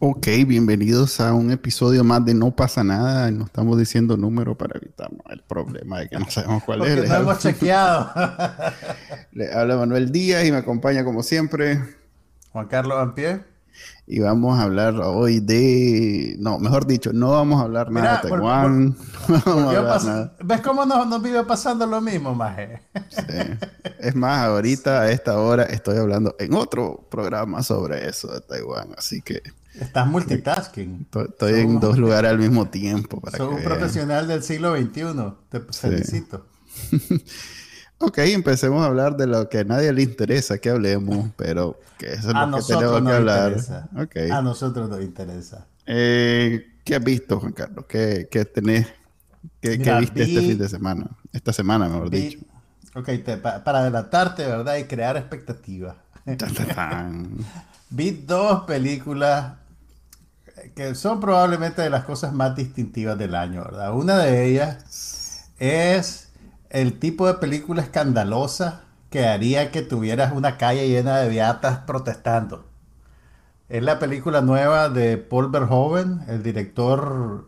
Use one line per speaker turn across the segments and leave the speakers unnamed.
Ok, bienvenidos a un episodio más de No pasa nada. No estamos diciendo número para evitar el problema de que no sabemos cuál
Porque
es.
no hemos chequeado.
Le habla Manuel Díaz y me acompaña como siempre.
Juan Carlos Ampie.
Y vamos a hablar hoy de... No, mejor dicho, no vamos a hablar nada
Mira,
de
por-
Taiwán. No nada.
¿Ves cómo nos, nos vive pasando lo mismo, Maje?
Sí. Es más, ahorita a esta hora estoy hablando en otro programa sobre eso de Taiwán. Así que
Estás multitasking.
to- estoy en dos lugares al mismo tiempo. Para que
un
vean.
profesional del siglo XXI. Te felicito.
Ok, empecemos a hablar de lo que a nadie le interesa que hablemos, pero que eso es
A
lo que tenemos que hablar.
A nosotros nos interesa.
Eh, ¿Qué has visto, Juan Carlos? ¿Qué, qué tenés? ¿Qué, viste este fin de semana? Esta semana, mejor
Vi-
dicho.
ok, te- pa- para adelantarte, ¿verdad? Y crear expectativas. Vi dos películas que son probablemente de las cosas más distintivas del año, ¿verdad? Una de ellas es el tipo de película escandalosa que haría que tuvieras una calle llena de beatas protestando. Es la película nueva de Paul Verhoeven, el director,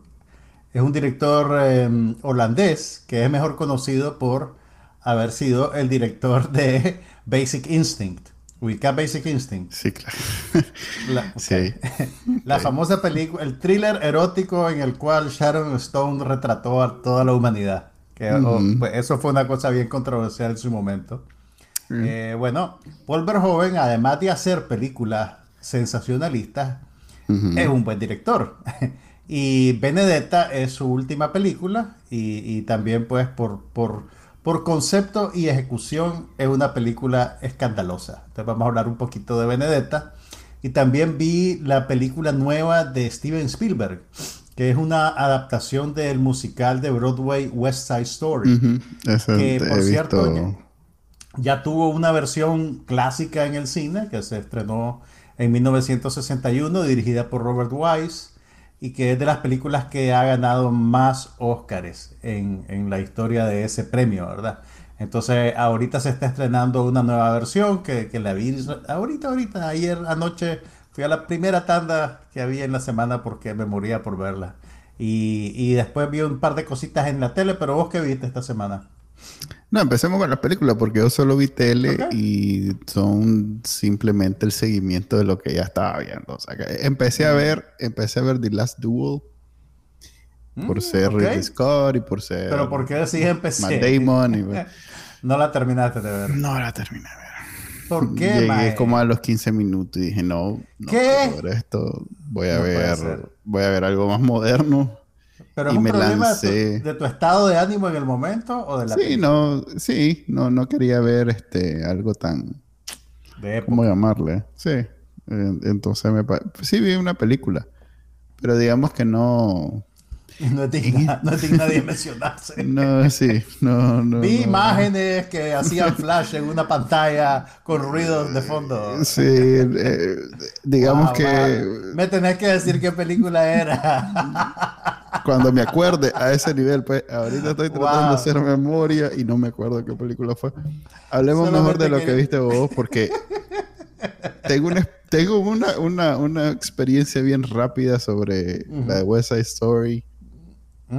es un director eh, holandés que es mejor conocido por haber sido el director de Basic Instinct. Ubica Basic Instinct.
Sí, claro.
La,
Sí.
la famosa película, el thriller erótico en el cual Sharon Stone retrató a toda la humanidad. Que, oh, pues, eso fue una cosa bien controversial en su momento. Eh, bueno, Paul Verhoeven, además de hacer películas sensacionalistas, es un buen director. y Benedetta es su última película y, y también pues por, por, por concepto y ejecución es una película escandalosa. Entonces vamos a hablar un poquito de Benedetta. Y también vi la película nueva de Steven Spielberg, que es una adaptación del musical de Broadway West Side Story.
Ujú. Eso
Que, por cierto,
visto.
Ya tuvo una versión clásica en el cine que se estrenó en 1961, dirigida por Robert Wise, y que es de las películas que ha ganado más Óscares en, en la historia de ese premio, ¿verdad? Entonces, ahorita se está estrenando una nueva versión que, que la vi ahorita, ahorita, ayer anoche fui a la primera tanda que había en la semana porque me moría por verla. Y, y después vi un par de cositas en la tele, pero vos qué viste esta semana?
No, empecemos con las películas porque yo solo vi tele
Ok.
y son simplemente el seguimiento de lo que ya estaba viendo. O sea, que empecé
Mm.
a ver, empecé a ver The Last Duel por
Mm,
ser
ok.
Ridley Scott y por ser
Pero ¿por qué decís empecé?
Matt Damon y
No la terminaste de ver.
no la terminé de ver.
¿Por qué,
Llegué
mae?
como a los 15 minutos y dije, no, no
¿Qué?
puedo ver esto, voy a
No
ver, voy a ver algo más moderno.
¿Pero es
y
un
me
problema de tu, de tu estado de ánimo en el momento o de la
Sí,
película?
no, sí, no, no quería ver este algo tan,
De época.
¿cómo llamarle? Sí, eh, entonces me sí vi una película, pero digamos que no,
No es digna, no es digna de mencionarse.
no, sí, no, no.
Vi
no.
imágenes que hacían flash en una pantalla con ruidos de fondo.
Sí, eh, digamos
Wow,
que
wow. Me tenés que decir qué película era.
cuando me acuerde a ese nivel, pues ahorita estoy tratando
Wow.
de hacer memoria y no me acuerdo qué película fue. Hablemos mejor
Solamente
de lo que
quería-
viste vos porque tengo una, tengo una, una, una experiencia bien rápida sobre la de West Side Story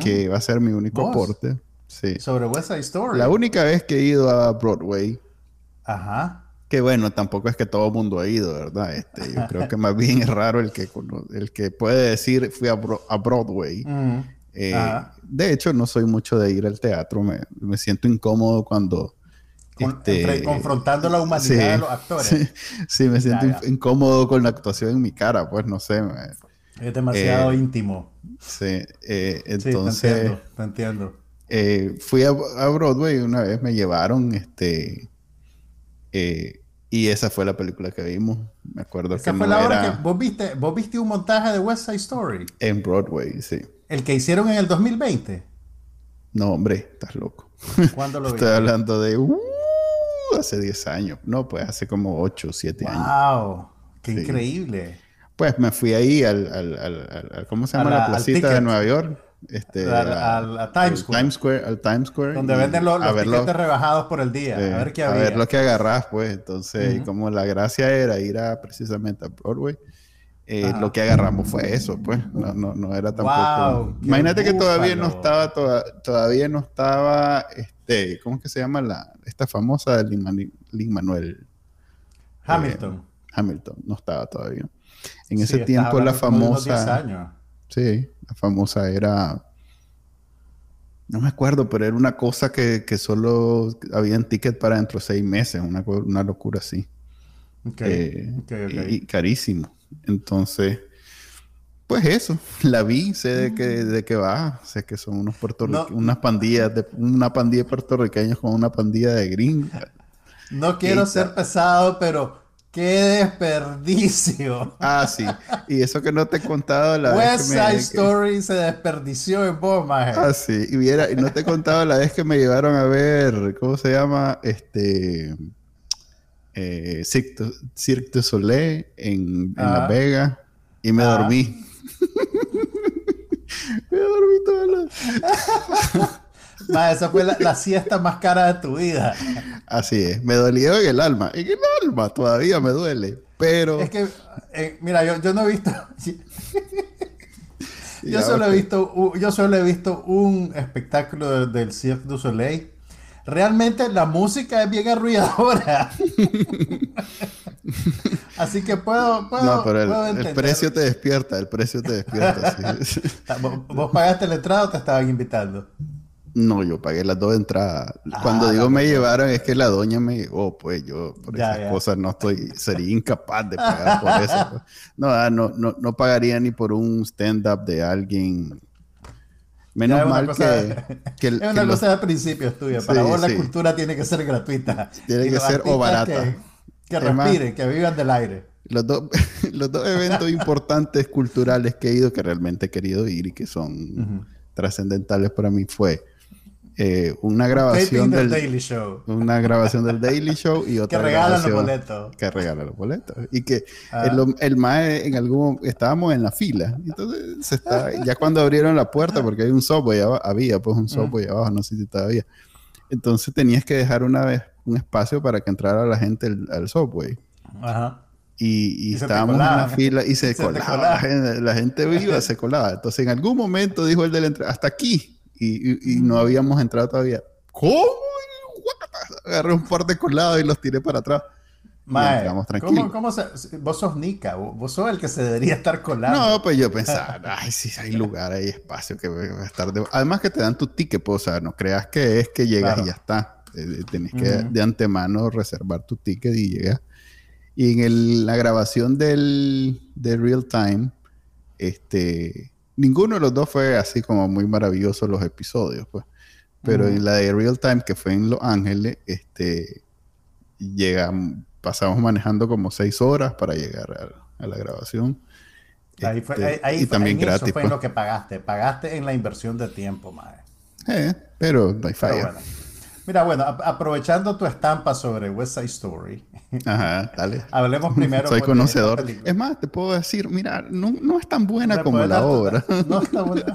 que va a ser mi único
¿Vos?
aporte. Sí.
Sobre West Side Story.
La única vez que he ido a Broadway,
Ajá.
que bueno, tampoco es que todo el mundo ha ido, ¿verdad? Este, yo creo que más bien es raro el que, el que puede decir fui a, Bro- a Broadway.
Mm.
Eh, de hecho, no soy mucho de ir al teatro. Me, me siento incómodo cuando...
Con-
este,
entre- confrontando la humanidad
sí,
de los actores.
Sí, sí, me siento
Ya, ya.
in- incómodo con la actuación en mi cara, pues no sé. me-
Es demasiado
Eh,
íntimo.
sí, eh,
Sí, te
entonces
entiendo, te entiendo.
eh, fui a, a Broadway una vez me llevaron, este, y esa fue la película que vimos. Me acuerdo
Esa
que
fue
no
la hora
era
que vos viste, vos viste un montaje de West Side Story,
en Broadway, sí.
el que hicieron en el 2020.
No, hombre, estás loco.
¿Cuándo lo
Estoy hablando de uh, hace 10 años. No, pues hace como 8 o 7 años.
¡Wow! ¡Qué increíble!
Pues me fui ahí al, al, al, ¿cómo se llama? la, placita de Nueva York. Este,
a, Times Square.
Times Square. Al Times Square.
Donde venden los, los tiquetes rebajados por el día. a ver qué había.
A ver lo que agarras, pues. Entonces, como la gracia era ir a precisamente a Broadway, eh, lo que agarramos fue eso, pues. No, no, no era tampoco. Imagínate que todavía no estaba, todavía no estaba, este, ¿cómo es que se llama la, esta famosa de Lin, Manuel?
Hamilton.
Eh, Hamilton, no estaba todavía. En ese tiempo la famosa... Sí, la famosa era... No me acuerdo, pero era una cosa que, que solo habían ticket para dentro de seis meses, una, una locura así.
Okay.
Eh, y, carísimo. Entonces, pues eso, la vi, sé de qué, de qué va, sé que son unos puertorriqueños, unas pandillas, de, una pandilla de puertorriqueños con una pandilla de gringos.
No quiero ser pesado, pero ¡Qué desperdicio!
Ah, sí. Y eso que no te he contado
la West vez Side Story se desperdició en vos,
Ah, sí. Y, viera, y no te he contado la vez que me llevaron a ver, ¿cómo se llama? Este... Eh, Cirque, du Soleil en, en Las Vegas. Y me dormí. me dormí toda la...
esa fue la, siesta más cara de tu vida.
Así es. Me dolió en el alma. En el alma todavía me duele. Pero.
Es que, eh, mira, yo, yo, no he visto. yo, solo he visto yo solo he visto un espectáculo del Cirque du Soleil. Realmente la música es bien arrulladora. Así que puedo, puedo,
no, pero el, precio te despierta, el precio te despierta.
¿Vos pagaste la entrada o te estaban invitando?
No, yo pagué las dos entradas. Cuando ah, digo me llevaron es que la doña me llevó, pues yo por esas cosas no estoy, sería incapaz de pagar por eso. Pues. Ah, no, no, no, pagaría ni por un stand-up de alguien. Menos mal que,
Es una cosa de principios tuya. Para vos la cultura tiene que ser gratuita.
Tiene que ser o barata.
Que, respiren, que vivan del aire.
Los, dos, los dos eventos importantes culturales que he ido, que realmente he querido ir y que son trascendentales para mí fue eh, una grabación del,
Daily Show.
Una grabación del Daily Show y otra
que regalan los boletos.
Que regalan los boletos. Y que ah. el, el, MAE en algún estábamos en la fila. Entonces se está, ya cuando abrieron la puerta, porque hay un subway había pues un subway abajo, no sé si todavía. Entonces tenías que dejar una vez un espacio para que entrara la gente al, subway.
Ajá.
Y, estábamos en la fila y se, colaba. La, gente, viva se colaba. Entonces en algún momento dijo el del hasta aquí y, no habíamos entrado todavía. ¿Cómo? Agarré un par de colados y los tiré para atrás.
Mae, ¿cómo, cómo se, vos sos Nika, vos sos el que se debería estar colando.
No, pues yo pensaba, ay, sí, hay lugar, hay espacio que va a estar. Además que te dan tu ticket, pues, o sea, no creas que es que llegas y ya está. Eh, tenés que de antemano reservar tu ticket y llegas. Y en el, la grabación del, de Real Time, este, ninguno de los dos fue así como muy maravilloso los episodios, pues. Pero en la de Real Time, que fue en Los Ángeles, este, llegamos, pasamos manejando como seis horas para llegar a, la grabación.
Ahí fue, este, ahí, y también gratis. Eso fue pues. lo que pagaste. Pagaste en la inversión de tiempo, madre.
Eh, pero no hay falla.
Mira, bueno, aprovechando tu estampa sobre West Side Story.
Ajá, dale.
Hablemos primero.
Soy conocedor. Es más, te puedo decir, mira, no, no es tan buena como la obra. No está buena.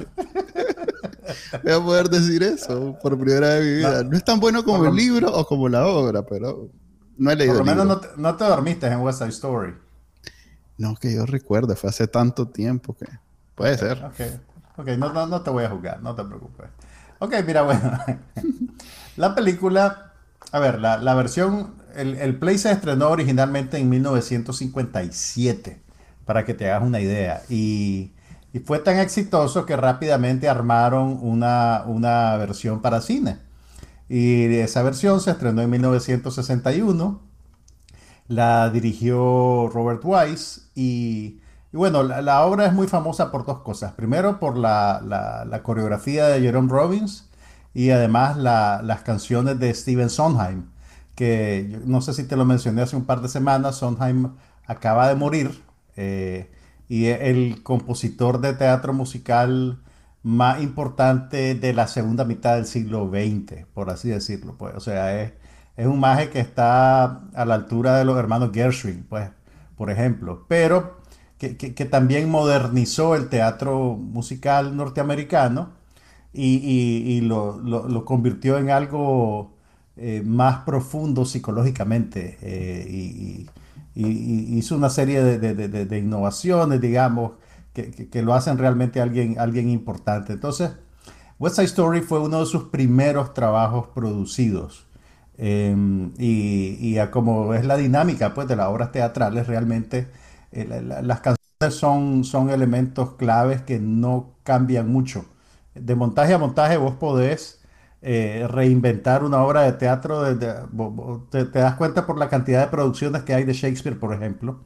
Voy a poder decir eso por primera vez en mi vida. No, es tan bueno como el libro o como la obra, pero no he leído.
Por lo menos no te, no te, dormiste en West Side Story.
No, que yo recuerde, fue hace tanto tiempo que puede ser.
Ok, okay. No, no, te voy a juzgar, no te preocupes. Ok, mira, bueno. La película, a ver, la, la versión, el, el, play se estrenó originalmente en 1957, para que te hagas una idea. Y, y fue tan exitoso que rápidamente armaron una, una versión para cine. Y esa versión se estrenó en 1961. La dirigió Robert Wise y y bueno, la, obra es muy famosa por dos cosas. Primero, por la, coreografía de Jerome Robbins y además las canciones de Steven Sondheim, que no sé si te lo mencioné hace un par de semanas, Sondheim acaba de morir eh, y el compositor de teatro musical más importante de la segunda mitad del siglo XX, por así decirlo. Pues. O sea, es, es un maje que está a la altura de los hermanos Gershwin, pues, por ejemplo, pero que, también modernizó el teatro musical norteamericano y, lo, convirtió en algo eh, más profundo psicológicamente eh, y, hizo una serie de, innovaciones, digamos, que, lo hacen realmente alguien, alguien importante. Entonces, West Side Story fue uno de sus primeros trabajos producidos. Em, y, como es la dinámica pues, de las obras teatrales, realmente eh, las canciones son, son elementos claves que no cambian mucho. De montaje a montaje vos podés eh, reinventar una obra de teatro, te, te, das cuenta por la cantidad de producciones que hay de Shakespeare, por ejemplo,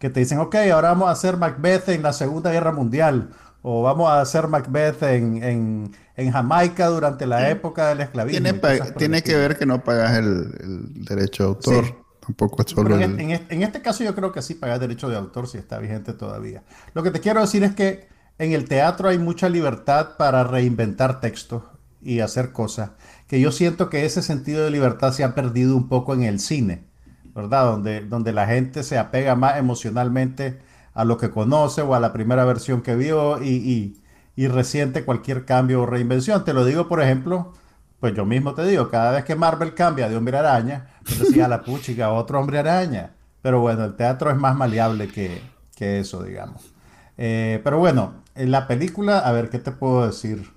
que te dicen, ok, ahora vamos a hacer Macbeth en la Segunda Guerra Mundial, o vamos a hacer Macbeth en, Jamaica durante la época del esclavismo.
Tiene, que ver que no pagas el, derecho de autor. Tampoco es solo
en, en, este caso yo creo que sí pagas derecho de autor si está vigente todavía. Lo que te quiero decir es que en el teatro hay mucha libertad para reinventar textos y hacer cosas, que yo siento que ese sentido de libertad se ha perdido un poco en el cine. ¿verdad? Donde, donde la gente se apega más emocionalmente a lo que conoce o a la primera versión que vio y, y, resiente cualquier cambio o reinvención. Te lo digo, por ejemplo, pues yo mismo te digo, cada vez que Marvel cambia de hombre araña, pues decía la puchica, otro hombre araña. Pero bueno, el teatro es más maleable que, que eso, digamos. Eh, pero bueno, en la película, a ver, ¿qué te puedo decir?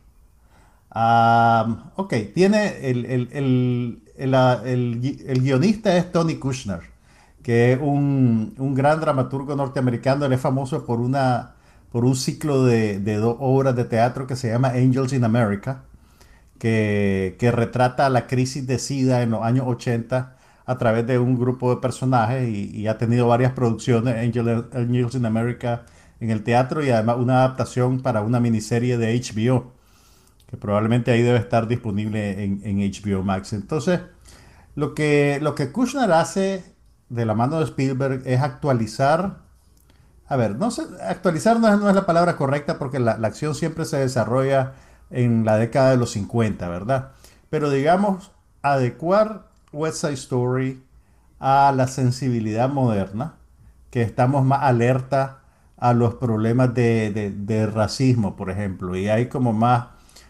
ok, tiene el, el, el, guionista es Tony Kushner, que es un, gran dramaturgo norteamericano. Él es famoso por, una, por un ciclo de, dos obras de teatro que se llama Angels in America, que, retrata la crisis de SIDA en los años 80 a través de un grupo de personajes y, ha tenido varias producciones, Angels in America en el teatro y además una adaptación para una miniserie de HBO que probablemente ahí debe estar disponible en, HBO Max. Entonces, lo que, lo que Kushner hace de la mano de Spielberg es actualizar, a ver, no actualizar no es, la palabra correcta porque la, acción siempre se desarrolla en la década de los 50, ¿verdad? Pero digamos, adecuar West Side Story a la sensibilidad moderna, que estamos más alerta a los problemas de, de racismo, por ejemplo, y hay como más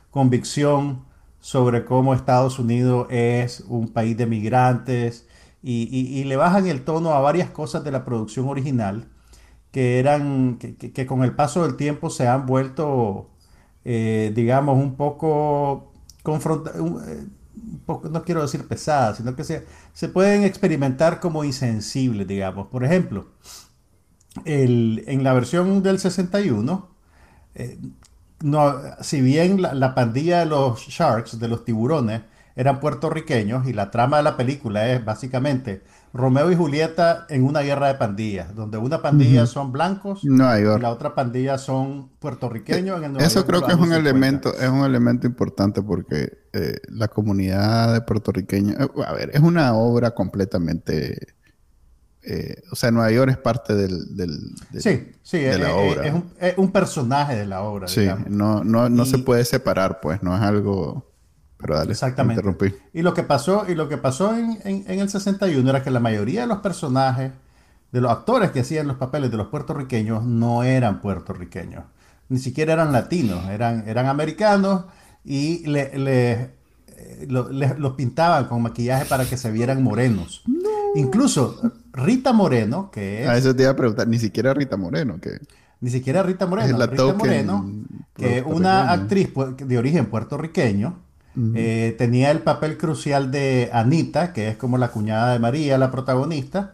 convicción sobre cómo Estados Unidos es un país de migrantes y, le bajan el tono a varias cosas de la producción original que eran que, con el paso del tiempo se han vuelto eh, digamos un poco eh, no quiero decir pesadas sino que se, se pueden experimentar como insensibles digamos. Por ejemplo el, en la versión del 61 no, si bien la, pandilla de los Sharks, de los tiburones, eran puertorriqueños y la trama de la película es básicamente Romeo y Julieta en una guerra de pandillas, donde una pandilla son blancos y la otra pandilla son puertorriqueños.
En el Eso creo que es un elemento, es un elemento importante porque eh, la comunidad de puertorriqueños, eh, a ver, es una obra completamente eh, o sea, Nueva York es parte del, del
sí, sí, de la obra. Es un, personaje de la obra.
Sí, no, no, no se puede separar, pues, no es algo... Pero dale,
exactamente. Interrumpí. Y lo que pasó, y lo que pasó en, en, el 61 era que la mayoría de los personajes, de los actores que hacían los papeles de los puertorriqueños, no eran puertorriqueños. Ni siquiera eran latinos, eran, eran americanos y le, le, eh, los pintaban con maquillaje para que se vieran morenos. Incluso Rita Moreno, que es...
A eso te iba a preguntar, ni siquiera Rita Moreno, que...
Ni siquiera Rita Moreno. Rita Moreno, que una actriz de origen puertorriqueño, eh, tenía el papel crucial de Anita, que es como la cuñada de María, la protagonista,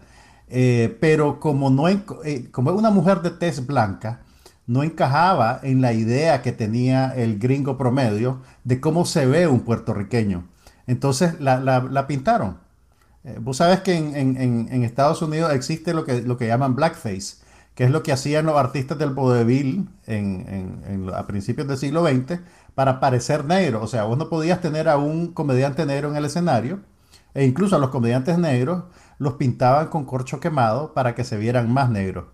eh, pero como, no, eh, como es una mujer de tez blanca, no encajaba en la idea que tenía el gringo promedio de cómo se ve un puertorriqueño. Entonces la pintaron. Eh, vos sabes que en, Estados Unidos existe lo que, lo que llaman blackface, que es lo que hacían los artistas del vodevil a principios del siglo XX para parecer negro. O sea, vos no podías tener a un comediante negro en el escenario, e incluso a los comediantes negros los pintaban con corcho quemado para que se vieran más negros,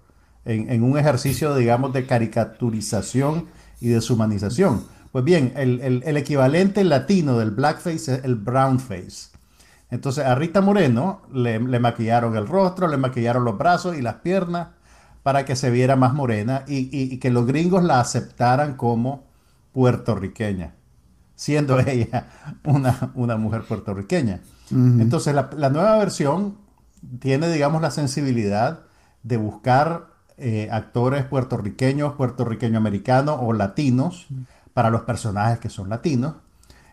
en, un ejercicio, digamos, de caricaturización y deshumanización. Pues bien, el, equivalente latino del blackface es el brownface. Entonces a Rita Moreno le, maquillaron el rostro, le maquillaron los brazos y las piernas para que se viera más morena y, que los gringos la aceptaran como puertorriqueña, siendo ella una, una mujer puertorriqueña. Entonces la, nueva versión tiene, digamos, la sensibilidad de buscar eh, actores puertorriqueños, puertorriqueño-americanos o latinos para los personajes que son latinos.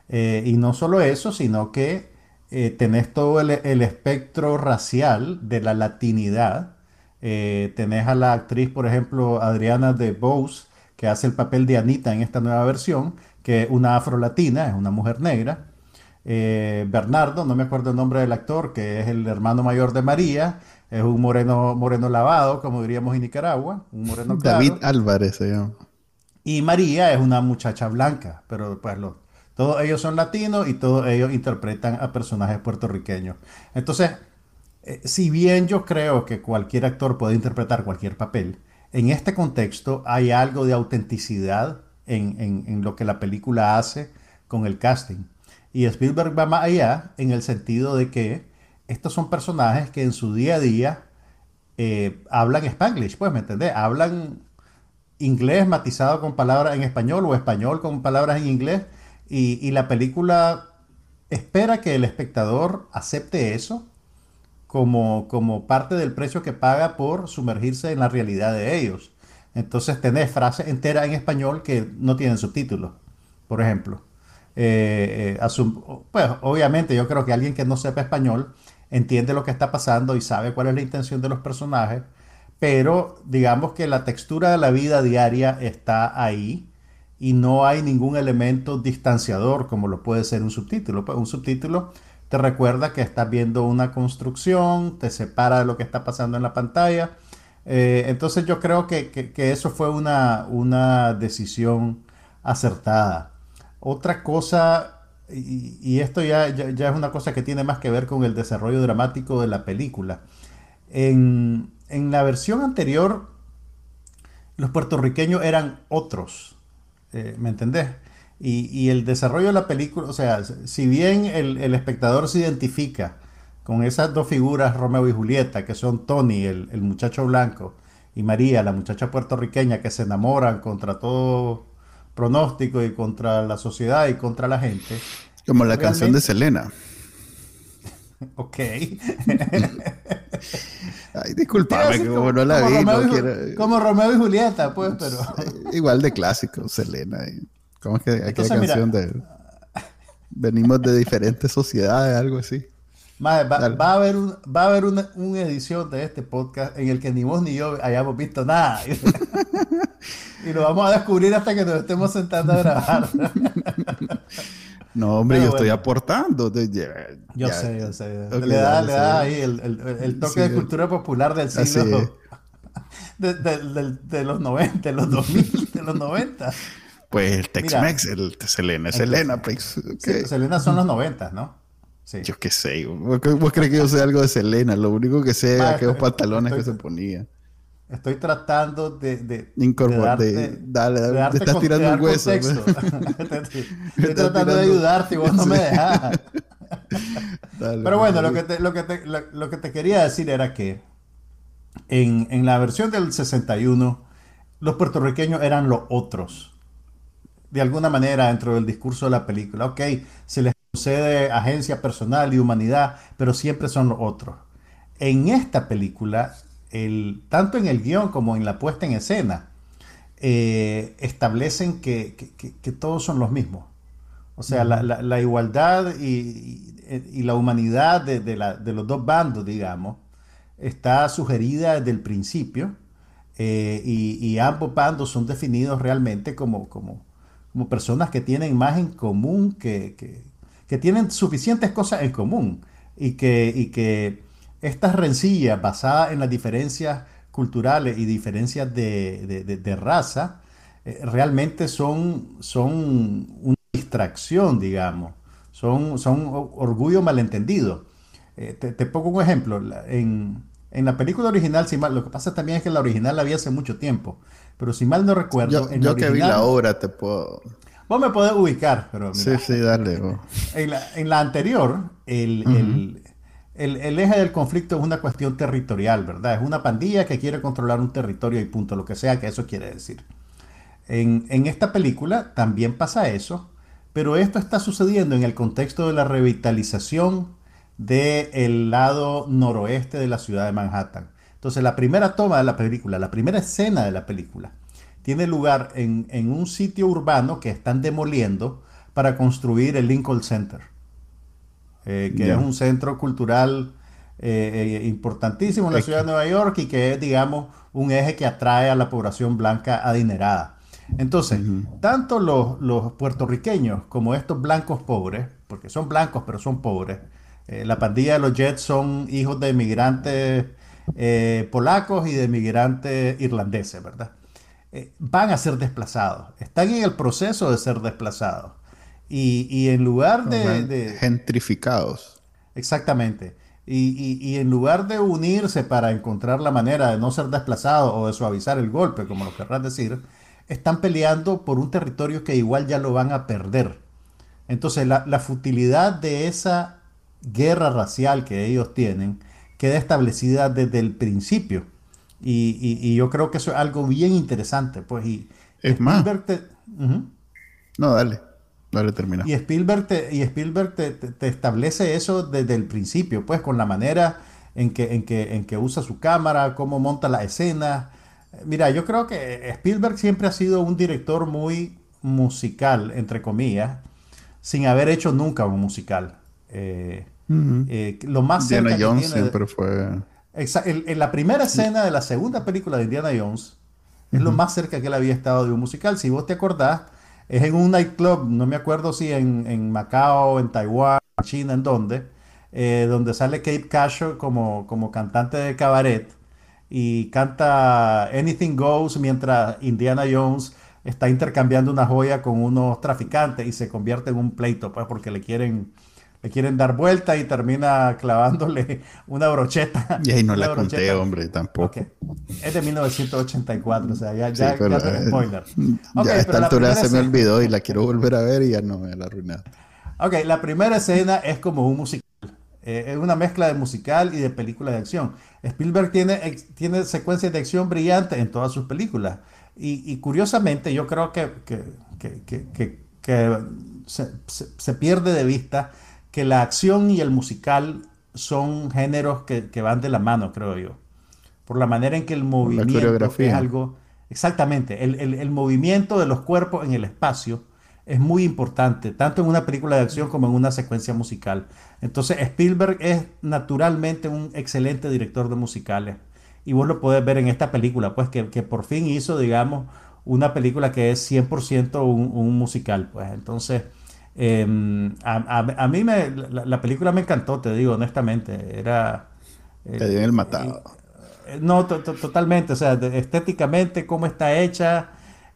Eh, y no solo eso, sino que eh, tenés todo el, espectro racial de la latinidad. tenés a la actriz, por ejemplo, Adriana de Bose, que hace el papel de Anita en esta nueva versión, que es una afro-latina, es una mujer negra. Bernardo, no me acuerdo el nombre del actor, que es el hermano mayor de María, es un moreno, moreno lavado, como diríamos en Nicaragua, un moreno
David Álvarez se llama.
Y María es una muchacha blanca, pero pues todos ellos son latinos y todos ellos interpretan a personajes puertorriqueños. Entonces, eh, si bien yo creo que cualquier actor puede interpretar cualquier papel, en este contexto hay algo de autenticidad en, en lo que la película hace con el casting. Y Spielberg va más allá en el sentido de que estos son personajes que en su día a día eh, hablan spanglish, pues, ¿me entendés? Hablan inglés matizado con palabras en español o español con palabras en inglés y, la película espera que el espectador acepte eso como, como parte del precio que paga por sumergirse en la realidad de ellos. Entonces tenés frases enteras en español que no tienen subtítulos, por ejemplo. Eh, eh, pues obviamente yo creo que alguien que no sepa español entiende lo que está pasando y sabe cuál es la intención de los personajes, pero digamos que la textura de la vida diaria está ahí y no hay ningún elemento distanciador como lo puede ser un subtítulo. Pues un subtítulo te recuerda que estás viendo una construcción, te separa de lo que está pasando en la pantalla. Eh, entonces yo creo que, eso fue una, una decisión acertada. Otra cosa y, esto ya, ya, es una cosa que tiene más que ver con el desarrollo dramático de la película. En, la versión anterior, los puertorriqueños eran otros, eh, ¿me entendés? Y, el desarrollo de la película, o sea, si bien el, espectador se identifica con esas dos figuras, Romeo y Julieta, que son Tony, el, el muchacho blanco, y María, la muchacha puertorriqueña, que se enamoran contra todo pronóstico y contra la sociedad y contra la gente.
Como la canción de Selena.
ok.
Ay, disculpame que como, no la vi,
Romeo no quiero... Como Romeo y Julieta, pues, pero...
Igual de clásico, Selena. ¿Cómo es que aquella canción de... Venimos de diferentes sociedades, algo así.
va, va, a haber, va a haber una, una, edición de este podcast en el que ni vos ni yo hayamos visto nada. Y lo vamos a descubrir hasta que nos estemos sentando a grabar.
No, hombre, yo estoy aportando.
yo sé, yo sé. le, da, le da ahí el, toque de cultura popular del siglo. De, de, los 90, de los 2000, de los 90.
Pues el Tex-Mex, el Selena, Selena, pues.
Selena son los 90, ¿no?
Sí. Yo qué sé. ¿Vos, crees que yo sé algo de Selena? Lo único que sé es aquellos pantalones que se ponía.
Estoy tratando de, de,
de dale, dale, estás tirando un hueso.
Estoy tratando de ayudarte y vos no me dejas. Pero bueno, lo que, te, lo, que te, lo, que te quería decir era que en, en, la versión del 61, los puertorriqueños eran los otros. De alguna manera, dentro del discurso de la película. Ok, se les concede agencia personal y humanidad, pero siempre son los otros. En esta película, tanto en el guion como en la puesta en escena, eh, establecen que, todos son los mismos. O sea, la, igualdad y, la humanidad de, los dos bandos, digamos, está sugerida desde el principio eh, y, ambos bandos son definidos realmente como, como, como personas que tienen más en común, que, que, tienen suficientes cosas en común y que, y que estas rencillas basadas en las diferencias culturales y diferencias de, raza eh, realmente son, son una distracción, digamos, son, son orgullo malentendido. Eh, te, pongo un ejemplo. En, la película original, si mal, lo que pasa también es que la original la vi hace mucho tiempo, pero si mal no recuerdo.
Yo, que vi la obra te puedo.
vos me podés ubicar, pero
Sí, sí, dale.
En, la, anterior, el, el, eje del conflicto es una cuestión territorial, ¿verdad? Es una pandilla que quiere controlar un territorio y punto, lo que sea que eso quiere decir. En, esta película también pasa eso, pero esto está sucediendo en el contexto de la revitalización del lado noroeste de la ciudad de Manhattan. Entonces, la primera toma de la película, la primera escena de la película, tiene lugar en un sitio urbano que están demoliendo para construir el Lincoln Center. Eh, que es un centro cultural eh, eh, importantísimo en la ciudad de Nueva York y que es, digamos, un eje que atrae a la población blanca adinerada. Entonces, tanto los, puertorriqueños como estos blancos pobres, porque son blancos pero son pobres, la pandilla de los Jets son hijos de inmigrantes polacos y de inmigrantes irlandeses, ¿verdad? van a ser desplazados, están en el proceso de ser desplazados. Y, en lugar de,
Gentrificados.
Exactamente. Y, en lugar de unirse para encontrar la manera de no ser desplazado o de suavizar el golpe, como lo querrás decir, están peleando por un territorio que igual ya lo van a perder. Entonces la, la futilidad de esa guerra racial que ellos tienen queda establecida desde el principio. Y, yo creo que eso es algo bien interesante. Pues, y
es más. No, dale.
Y Spielberg, te, y Spielberg te, establece eso desde el principio, pues con la manera en que, en que, en que usa su cámara, cómo monta la escena. Mira, yo creo que Spielberg siempre ha sido un director muy musical, entre comillas, sin haber hecho nunca un musical. Eh, eh, lo más
Indiana Jones siempre fue...
En, la primera escena de la segunda película de Indiana Jones es lo más cerca que él había estado de un musical. Si vos te acordás, es en un nightclub, no me acuerdo si en, en Macao, en Taiwán, en China, en dónde, eh, donde sale Kate Casher como, como cantante de cabaret y canta Anything Goes mientras Indiana Jones está intercambiando una joya con unos traficantes y se convierte en un pleito, pues porque le quieren le quieren dar vuelta y termina clavándole una brocheta.
Y ahí no la conté, hombre, tampoco.
Es de 1984, o sea, ya, ya, ya
eh, spoiler. ya a esta altura se me olvidó y la quiero volver a ver y ya no me la arruiné.
Ok, la primera escena es como un musical. Eh, es una mezcla de musical y de película de acción. Spielberg tiene, tiene secuencias de acción brillantes en todas sus películas. Y, curiosamente, yo creo que, que, que, que se, se, pierde de vista que la acción y el musical son géneros que, van de la mano, creo yo. Por la manera en que el movimiento es algo... Exactamente, el, movimiento de los cuerpos en el espacio es muy importante, tanto en una película de acción como en una secuencia musical. Entonces Spielberg es naturalmente un excelente director de musicales. Y vos lo podés ver en esta película, pues que, por fin hizo, digamos, una película que es 100% un, un musical. Pues entonces Em, a, mí me, la, película me encantó, te digo honestamente. Era.
te dio el matado.
Eh, no, totalmente. O sea, estéticamente, cómo está hecha.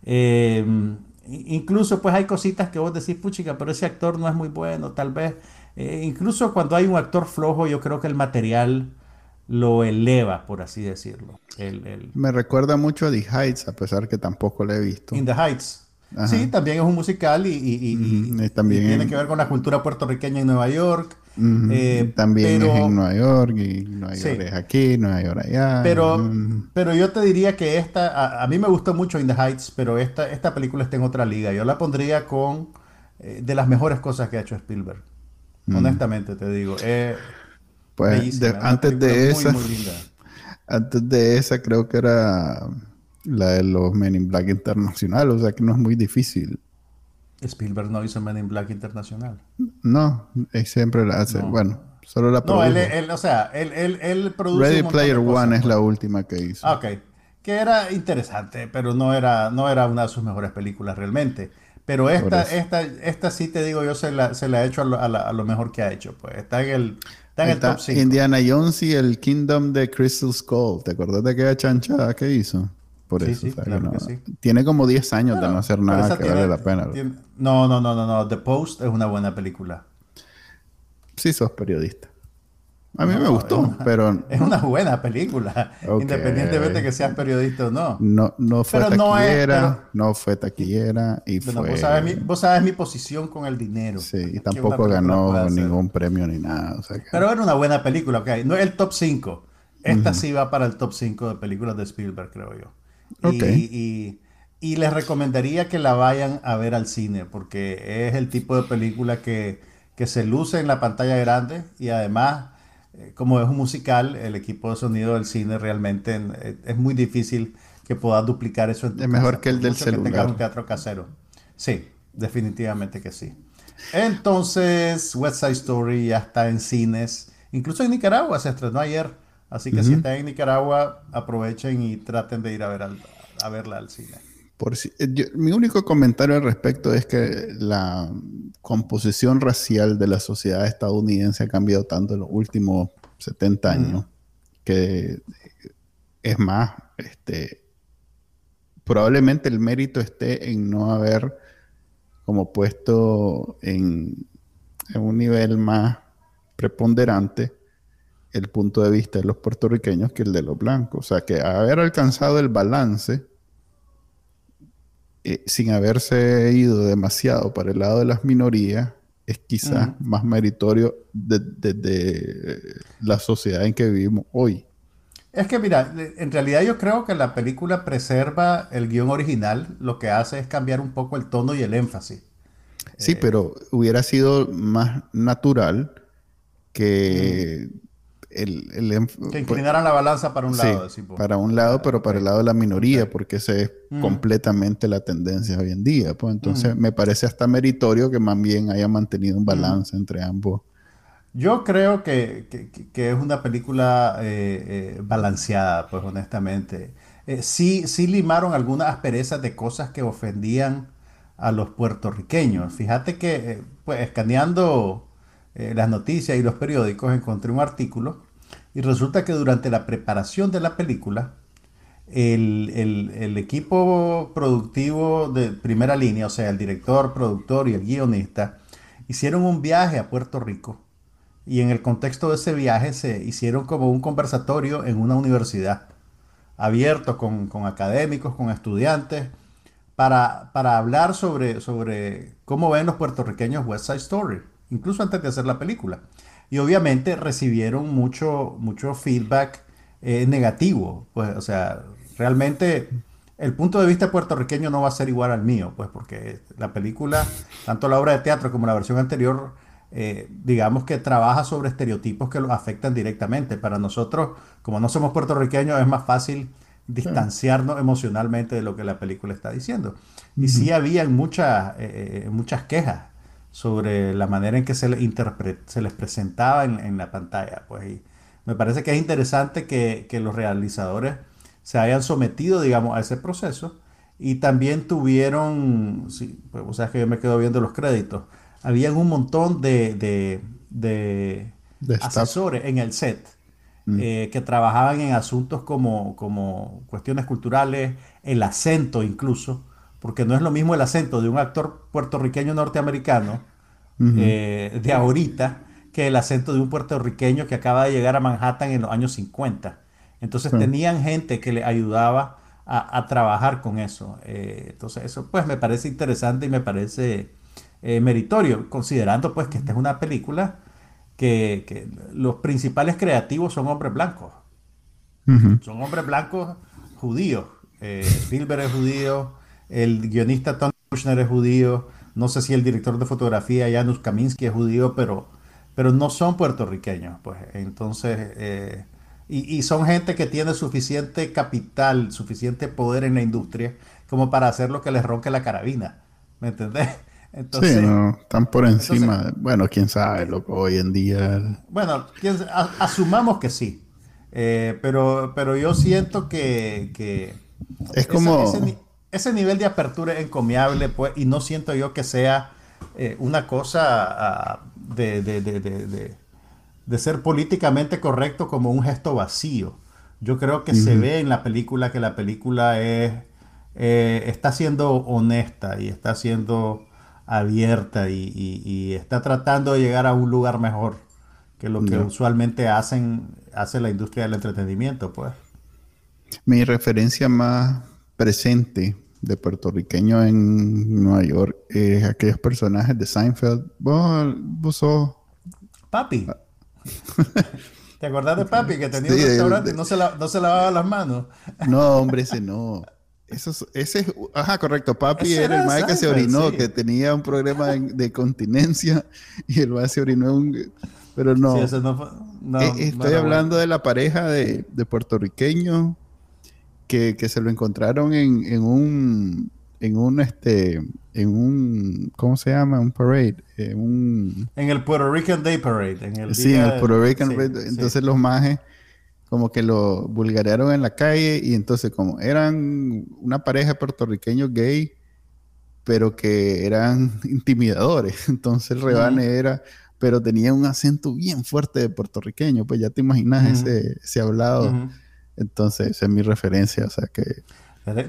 Em, incluso, pues hay cositas que vos decís, puchica, pero ese actor no es muy bueno, tal vez. Eh, incluso cuando hay un actor flojo, yo creo que el material lo eleva, por así decirlo.
Me recuerda mucho a The Heights, a pesar que tampoco lo he visto.
In the Heights. Sí, también es un musical y, también tiene que ver con la cultura puertorriqueña en Nueva York.
Eh, también es en Nueva York y Nueva York es aquí, Nueva York allá.
Pero, pero yo te diría que esta, a, mí me gustó mucho In the Heights, pero esta, esta película está en otra liga. Yo la pondría con eh, de las mejores cosas que ha hecho Spielberg. Honestamente te digo.
pues antes de esa, antes de esa creo que era la de los Men in Black Internacional, o sea que no es muy difícil.
Spielberg no hizo Men in Black Internacional.
No, él siempre la hace. Bueno, solo la
produjo. No, él, o sea, él, él, él produce.
Ready Player One es la última que hizo.
Ok. Que era interesante, pero no era, no era una de sus mejores películas realmente. Pero esta, esta, esta sí te digo, yo se la, se la he hecho a lo, mejor que ha hecho. Pues está en el, está en el top 5.
Indiana Jones y el Kingdom de Crystal Skull. ¿Te acuerdas de aquella chanchada que hizo? Por eso. Tiene como 10 años de no hacer nada que vale la pena.
no, no, no, no, no. The Post es una buena película.
Sí, sos periodista. A mí me gustó, pero...
Es una buena película, independientemente de que seas periodista o no.
No, no fue taquillera, no, fue taquillera y fue...
Vos sabes, mi, vos sabes, mi, posición con el dinero.
Sí, y tampoco ganó ningún premio ni nada.
Pero era una buena película, ok. No es el top 5. Esta sí va para el top 5 de películas de Spielberg, creo yo. Y, y les recomendaría que la vayan a ver al cine, porque es el tipo de película que, que se luce en la pantalla grande y además eh, como es un musical, el equipo de sonido del cine realmente eh, es muy difícil que puedas duplicar eso
en Es mejor que el del celular. Que
un teatro casero. Sí, definitivamente que sí. Entonces, West Side Story ya está en cines. Incluso en Nicaragua se estrenó ayer. Así que si están en Nicaragua, aprovechen y traten de ir a, ver a verla al cine.
Por si, eh, mi único comentario al respecto es que la composición racial de la sociedad estadounidense ha cambiado tanto en los últimos 70 años que es más, este, probablemente el mérito esté en no haber como puesto en, en un nivel más preponderante el punto de vista de los puertorriqueños que el de los blancos. O sea, que haber alcanzado el balance eh, sin haberse ido demasiado para el lado de las minorías, es quizás más meritorio de, la sociedad en que vivimos hoy.
Es que mira, en realidad yo creo que la película preserva el guion original, lo que hace es cambiar un poco el tono y el énfasis.
Sí, eh, pero hubiera sido más natural que el,
el que pues, inclinaran la balanza para un lado.
para un lado, pero para el lado de la minoría, porque esa es completamente la tendencia hoy en día. Pues entonces me parece hasta meritorio que más bien haya mantenido un balance entre ambos.
Yo creo que, que, es una película eh, eh, balanceada, pues honestamente. Eh, sí, sí limaron algunas asperezas de cosas que ofendían a los puertorriqueños. Fíjate que, pues, escaneando las noticias y los periódicos, encontré un artículo y resulta que durante la preparación de la película, el, equipo productivo de primera línea, o sea, el director, productor y el guionista, hicieron un viaje a Puerto Rico y en el contexto de ese viaje se hicieron como un conversatorio en una universidad, abierto con, académicos, con estudiantes, para, hablar sobre, sobre cómo ven los puertorriqueños West Side Story incluso antes de hacer la película. Y obviamente recibieron mucho, mucho feedback eh, negativo. Pues, o sea, realmente el punto de vista puertorriqueño no va a ser igual al mío, pues porque la película, tanto la obra de teatro como la versión anterior, eh, digamos que trabaja sobre estereotipos que los afectan directamente. Para nosotros, como no somos puertorriqueños, es más fácil distanciarnos emocionalmente de lo que la película está diciendo. Y sí había muchas, eh, muchas quejas sobre la manera en que se, les, se les presentaba en, la pantalla. Pues, me parece que es interesante que, los realizadores se hayan sometido, digamos, a ese proceso y también tuvieron, sí, pues, o sea, que yo me quedo viendo los créditos, habían un montón de, de, asesores en el set. Mm. Eh, que trabajaban en asuntos como, como cuestiones culturales, el acento incluso, porque no es lo mismo el acento de un actor puertorriqueño norteamericano eh, de ahorita que el acento de un puertorriqueño que acaba de llegar a Manhattan en los años 50. Entonces tenían gente que le ayudaba a, trabajar con eso. Eh, entonces eso pues me parece interesante y me parece eh, meritorio, considerando pues que esta es una película que, los principales creativos son hombres blancos. Son hombres blancos judíos. Spielberg es judío, el guionista Tom Kushner es judío, no sé si el director de fotografía Janusz Kaminski es judío, pero, pero no son puertorriqueños, pues. Entonces, eh, y, son gente que tiene suficiente capital, suficiente poder en la industria como para hacer lo que les ronque la carabina, ¿me entendés?
Entonces, sí, no, están por encima. bueno, quién sabe, loco, hoy en día.
Bueno, asumamos que sí. Eh, pero, pero yo siento que.
es como
ese nivel de apertura es encomiable, pues, y no siento yo que sea eh, una cosa ah, de, de, ser políticamente correcto como un gesto vacío. Yo creo que se ve en la película que la película es, eh, está siendo honesta y está siendo abierta y, está tratando de llegar a un lugar mejor que lo que usualmente hacen hace la industria del entretenimiento, pues.
Mi referencia más presente de puertorriqueño en Nueva York es aquellos personajes de Seinfeld. Vos, vos sos...
Papi. ¿Te acordás de Papi que tenía un restaurante y no se, no se lavaba las manos?
No, hombre, ese no. Eso, ese es, ajá, correcto. Papi era, el mae que se orinó, que tenía un problema de, continencia y el mae se orinó un... Pero no. Eh, estoy hablando de la pareja de, de puertorriqueños que, que, se lo encontraron en, en, un en un este en un ¿cómo se llama? un parade en un
en el Puerto Rican Day Parade en el
sí en el Puerto Rican entonces los majes como que lo vulgarearon en la calle y entonces como eran una pareja puertorriqueños gay pero que eran intimidadores. Entonces el rebane era pero tenía un acento bien fuerte de puertorriqueño pues ya te imaginas ese, ese hablado entonces esa es mi referencia o sea que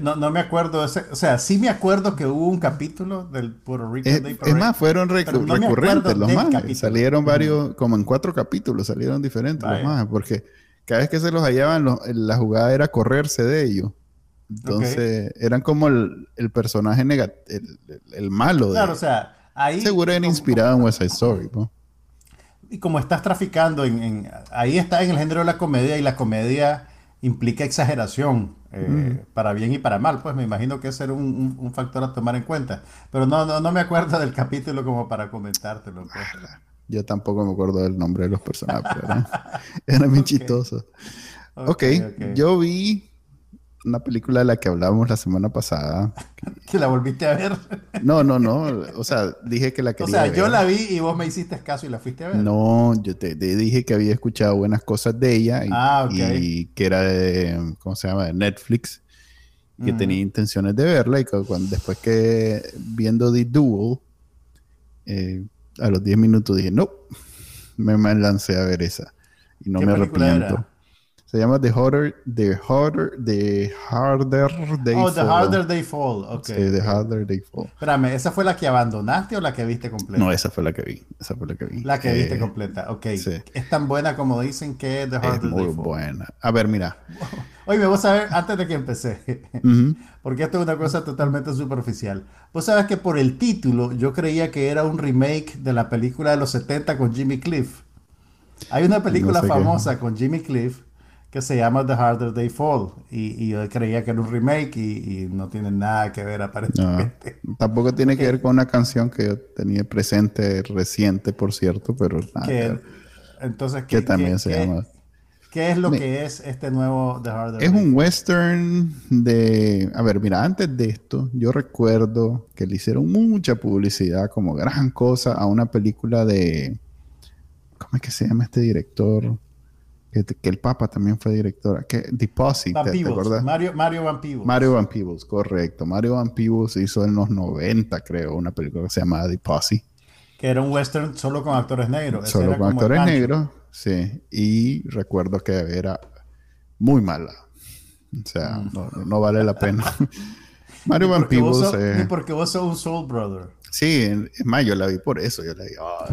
no, no me acuerdo, ese, o sea, sí me acuerdo que hubo un capítulo del Puerto Rico
Day Parade. Es más, fueron recurrentes los más. Salieron varios, como en cuatro capítulos, salieron diferentes los más, porque cada vez que se los hallaban, la jugada era correrse de ellos. Entonces, eran como el, personaje negativo, el, malo.
Claro, o sea, ahí...
Seguro era inspirado en West Side Story, ¿no?
Y como estás traficando en, Ahí está en el género de la comedia y la comedia implica exageración, eh, mm. para bien y para mal, pues me imagino que ese era un, factor a tomar en cuenta. Pero no, no, no, me acuerdo del capítulo como para comentártelo. Pues.
Yo tampoco me acuerdo del nombre de los personajes, era muy chistoso. ok, yo vi una película de la que hablábamos la semana pasada.
¿Que la volviste a ver?
no, no, no. O sea, dije que la quería
O sea, yo la vi y vos me hiciste caso y la fuiste a ver.
No, yo te, dije que había escuchado buenas cosas de ella y, ah, que era de, ¿cómo se llama? De Netflix. Que tenía intenciones de verla y cuando, después que viendo The Duel, eh, a los 10 minutos dije, no, me, me lancé a ver esa. Y no me arrepiento. Se llama The Harder, The Harder, The Harder They
Fall. Oh, The Harder They Fall, ok. Sí,
The Harder They Fall.
Espérame, ¿esa fue la que abandonaste o la que viste completa?
No, esa fue la que vi. Esa fue la que vi.
La que viste eh, completa, ok. Sí. Es tan buena como dicen que The Harder
es muy buena. A ver, mira.
Oye, vos sabés, antes de que empecé, porque esto es una cosa totalmente superficial. Vos sabés que por el título yo creía que era un remake de la película de los 70 con Jimmy Cliff. Hay una película famosa con Jimmy Cliff que se llama The Harder They Fall. Y, yo creía que era un remake y, no tiene nada que ver aparentemente.
tampoco tiene que ver con una canción que yo tenía presente reciente, por cierto, pero
que, entonces
que también se llama.
¿Qué es lo que es este nuevo The Harder
Es un western de... A ver, mira, antes de esto, yo recuerdo que le hicieron mucha publicidad como gran cosa a una película de... ¿Cómo es que se llama este director? Que, el Papa también fue directora, que Deposit,
¿te, acuerdas? Mario, Mario Van Peebles.
Mario Van Peebles, correcto. Mario Van Peebles hizo en los 90, creo, una película que se llamaba Deposit.
Que era un western solo con actores negros.
Solo con actores negros, sí. Y recuerdo que era muy mala. O sea, mm. no, vale la pena. Mario Van Peebles.
porque vos sos un Soul Brother.
Sí, es más, yo la vi por eso. Yo la vi,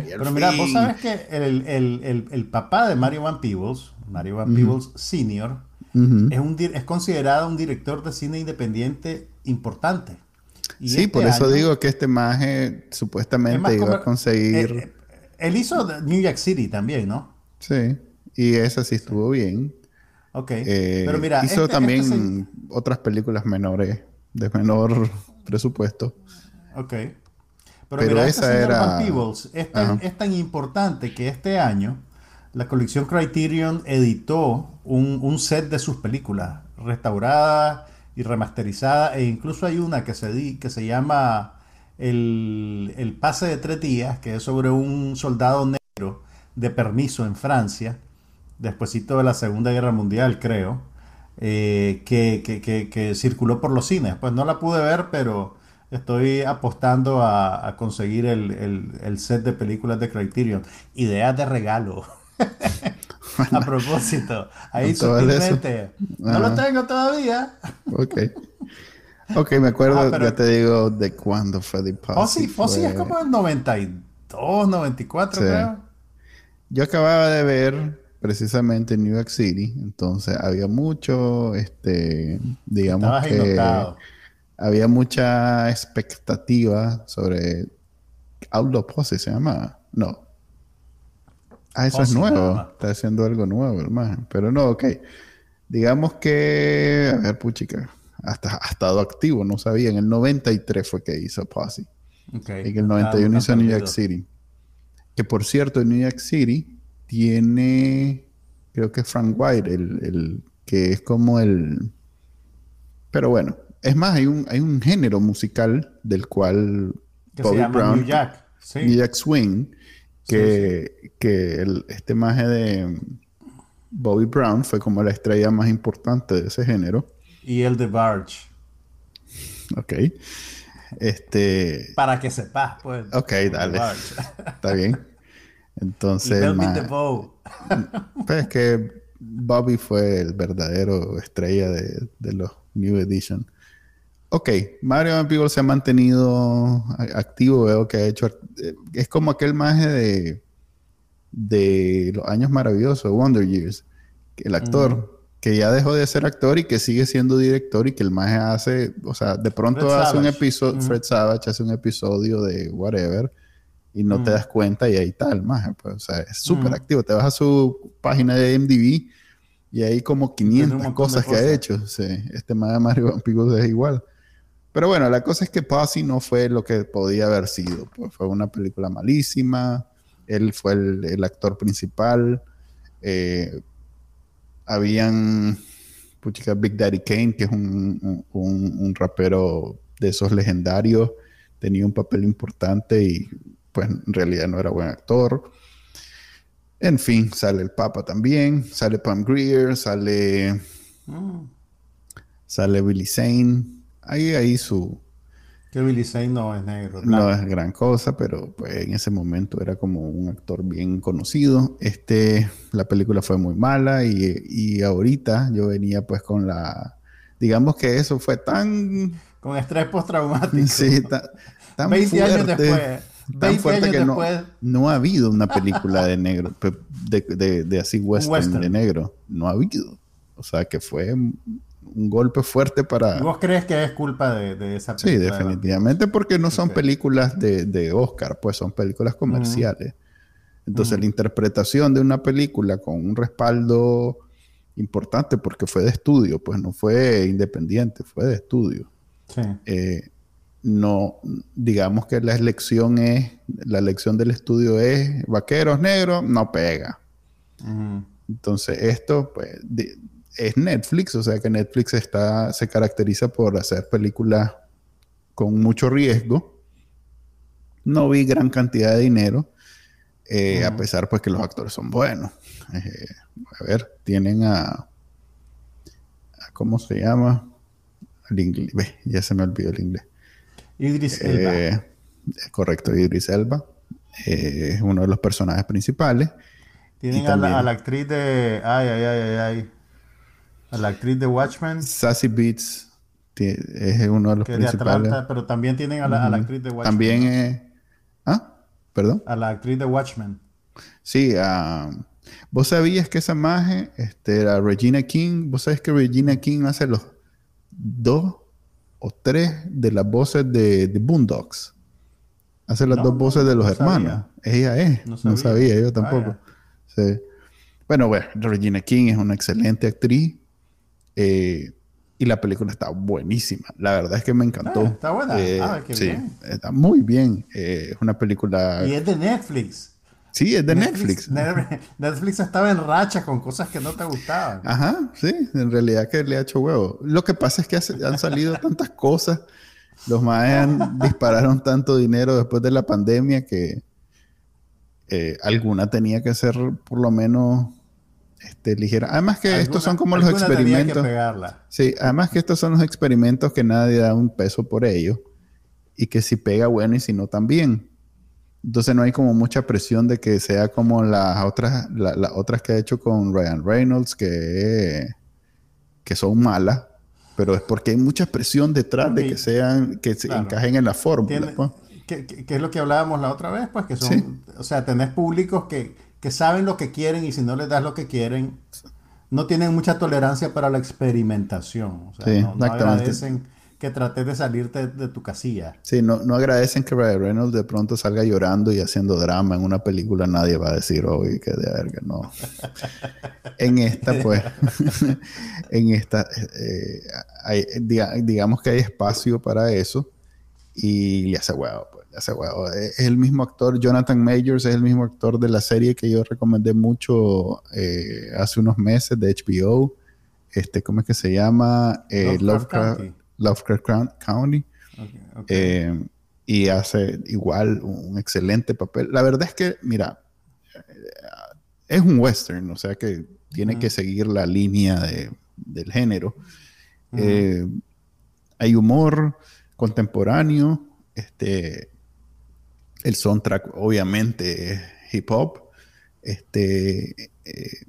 Pero mira, vos sabes que el, papá de Mario Van Peebles, Mario Van Peebles Sr., es, un, es considerado un director de cine independiente importante.
sí, este por eso digo que este maje supuestamente iba a conseguir. Eh,
eh, él hizo New York City también, ¿no?
Sí, y esa sí estuvo bien.
Ok.
Eh, pero mira. Hizo este, también este otras películas menores, de menor presupuesto.
Ok. Pero, mira, este esa era... Peebles es tan, es tan, importante que este año la colección Criterion editó un, un, set de sus películas, restauradas y remasterizadas, e incluso hay una que se, di, que se llama el, el, Pase de Tres Días, que es sobre un soldado negro de permiso en Francia, despuésito de la Segunda Guerra Mundial, creo, eh, que, que, que, que circuló por los cines. Pues no la pude ver, pero Estoy apostando a, conseguir el, set de películas de Criterion. Ideas de regalo. a propósito, ahí sutilmente. No lo tengo todavía.
ok. Ok, me acuerdo, ah, ya te digo de cuándo fue The
Posse. Posse, es como el 92, 94, creo.
yo acababa de ver precisamente New York City, entonces había mucho, este, digamos que había mucha expectativa sobre Outlaw Posse se llama, no. Ah, eso es nuevo, está haciendo algo nuevo, hermano, pero no, ok. Digamos que, a ver, puchica, hasta ha estado activo, no sabía, en el 93 fue que hizo Posse. Okay. En el 91 hizo New York City. Que por cierto, en New York City tiene, creo que Frank White, el, que es como el... Pero bueno, es más, hay un, hay un género musical del cual
Bobby Brown, New Jack,
New Jack Swing, que, que este maje de Bobby Brown fue como la estrella más importante de ese género.
Y el de Barge.
Ok. Este.
Para que sepas, pues.
Ok, dale. Está bien. Entonces. pues es que Bobby fue el verdadero estrella de, los New Edition. Ok, Mario Van se ha mantenido activo, veo que ha hecho. Eh, es como aquel maje de. de los años maravillosos, Wonder Years. El actor que ya dejó de ser actor y que sigue siendo director y que el maje hace, o sea, de pronto hace un episodio, Fred Savage hace un episodio de whatever y no te das cuenta y ahí está el maje, pues, o sea, es súper activo. Te vas a su página de MDB y hay como 500 cosas que ha hecho. Sí, este Mario Vampigos es igual. Pero bueno, la cosa es que Posse no fue lo que podía haber sido. Pues fue una película malísima. Él fue el, el actor principal. Eh, habían puchica, Big Daddy Kane, que es un, rapero de esos legendarios, tenía un papel importante y pues en realidad no era buen actor. En fin, sale el Papa también, sale Pam Greer, sale, mm. sale Billy Zane. Ahí, ahí su,
que Billy Zane no es negro.
No es gran cosa, pero pues en ese momento era como un actor bien conocido. Este, la película fue muy mala y, ahorita yo venía pues con la... Digamos que eso fue tan...
Con estrés postraumático.
Sí, tan, 20 años después. Tan fuerte que no, no, ha habido una película de negro, de, de, así western, de negro. No ha habido. O sea que fue un golpe fuerte para...
¿Vos crees que es culpa de, esa
película? Sí, definitivamente, porque no son películas de, Oscar, pues son películas comerciales. Entonces, la interpretación de una película con un respaldo importante, porque fue de estudio, pues no fue independiente, fue de estudio. Sí. Eh, no, digamos que la elección es, la elección del estudio es vaqueros negros, no pega. Entonces, esto, pues, es Netflix, o sea que Netflix está, se caracteriza por hacer películas con mucho riesgo. No vi gran cantidad de dinero, eh, a pesar pues que los actores son buenos. Eh, a ver, tienen a, ¿cómo se llama? Inglés, ya se me olvidó el inglés.
Idris Elba.
Eh, correcto, Idris Elba. es uno de los personajes principales.
Tienen a, la, a, la, actriz de... Ay, ay, ay, ay, ay. A la actriz de Watchmen.
Sassy Beats es uno de los principales.
pero también tienen a la, actriz de Watchmen.
También es... ¿Ah? ¿Perdón?
A la actriz de Watchmen.
Sí, vos sabías que esa maje este, era Regina King. Vos sabés que Regina King hace los dos o tres de las voces de, de Boondocks. Hace las dos voces de los hermanos. Ella es. No sabía, yo tampoco. Sí. Bueno, bueno, Regina King es una excelente actriz. Eh, y la película está buenísima. La verdad es que me encantó. Ah,
está buena. Eh, ah, qué sí,
está muy bien. Eh, es una película.
Y es de Netflix.
Sí, es de Netflix.
Netflix. estaba en racha con cosas que no te gustaban.
Ajá, sí, en realidad que le ha hecho huevo. Lo que pasa es que han salido tantas cosas. Los maes dispararon tanto dinero después de la pandemia que alguna tenía que ser por lo menos este, ligera. Además que estos son como los experimentos. Sí, además que estos son los experimentos que nadie da un peso por ellos y que si pega bueno y si no también. Entonces no hay como mucha presión de que sea como las otras, las otras que ha hecho con Ryan Reynolds que, que son malas, pero es porque hay mucha presión detrás de que sean, que se encajen en la fórmula.
Pues. Que, es lo que hablábamos la otra vez, pues que son, o sea, tenés públicos que que saben lo que quieren y si no les das lo que quieren, no tienen mucha tolerancia para la experimentación. O sea, no, agradecen que trates de salirte de, tu casilla.
Sí, no, no agradecen que Ryan Reynolds de pronto salga llorando y haciendo drama en una película. Nadie va a decir, oye, que de verga, no. en esta, pues, en esta, eh, digamos que hay espacio para eso y le hace huevo, huevo. Es el mismo actor, Jonathan Majors, es el mismo actor de la serie que yo recomendé mucho eh, hace unos meses de HBO. Este, ¿cómo es que se llama? Eh, Lovecraft. Lovecraft County. Eh, y hace igual un excelente papel. La verdad es que, mira, es un western, o sea que tiene que seguir la línea del género. Eh, hay humor contemporáneo, este, el soundtrack obviamente es hip hop, este, eh,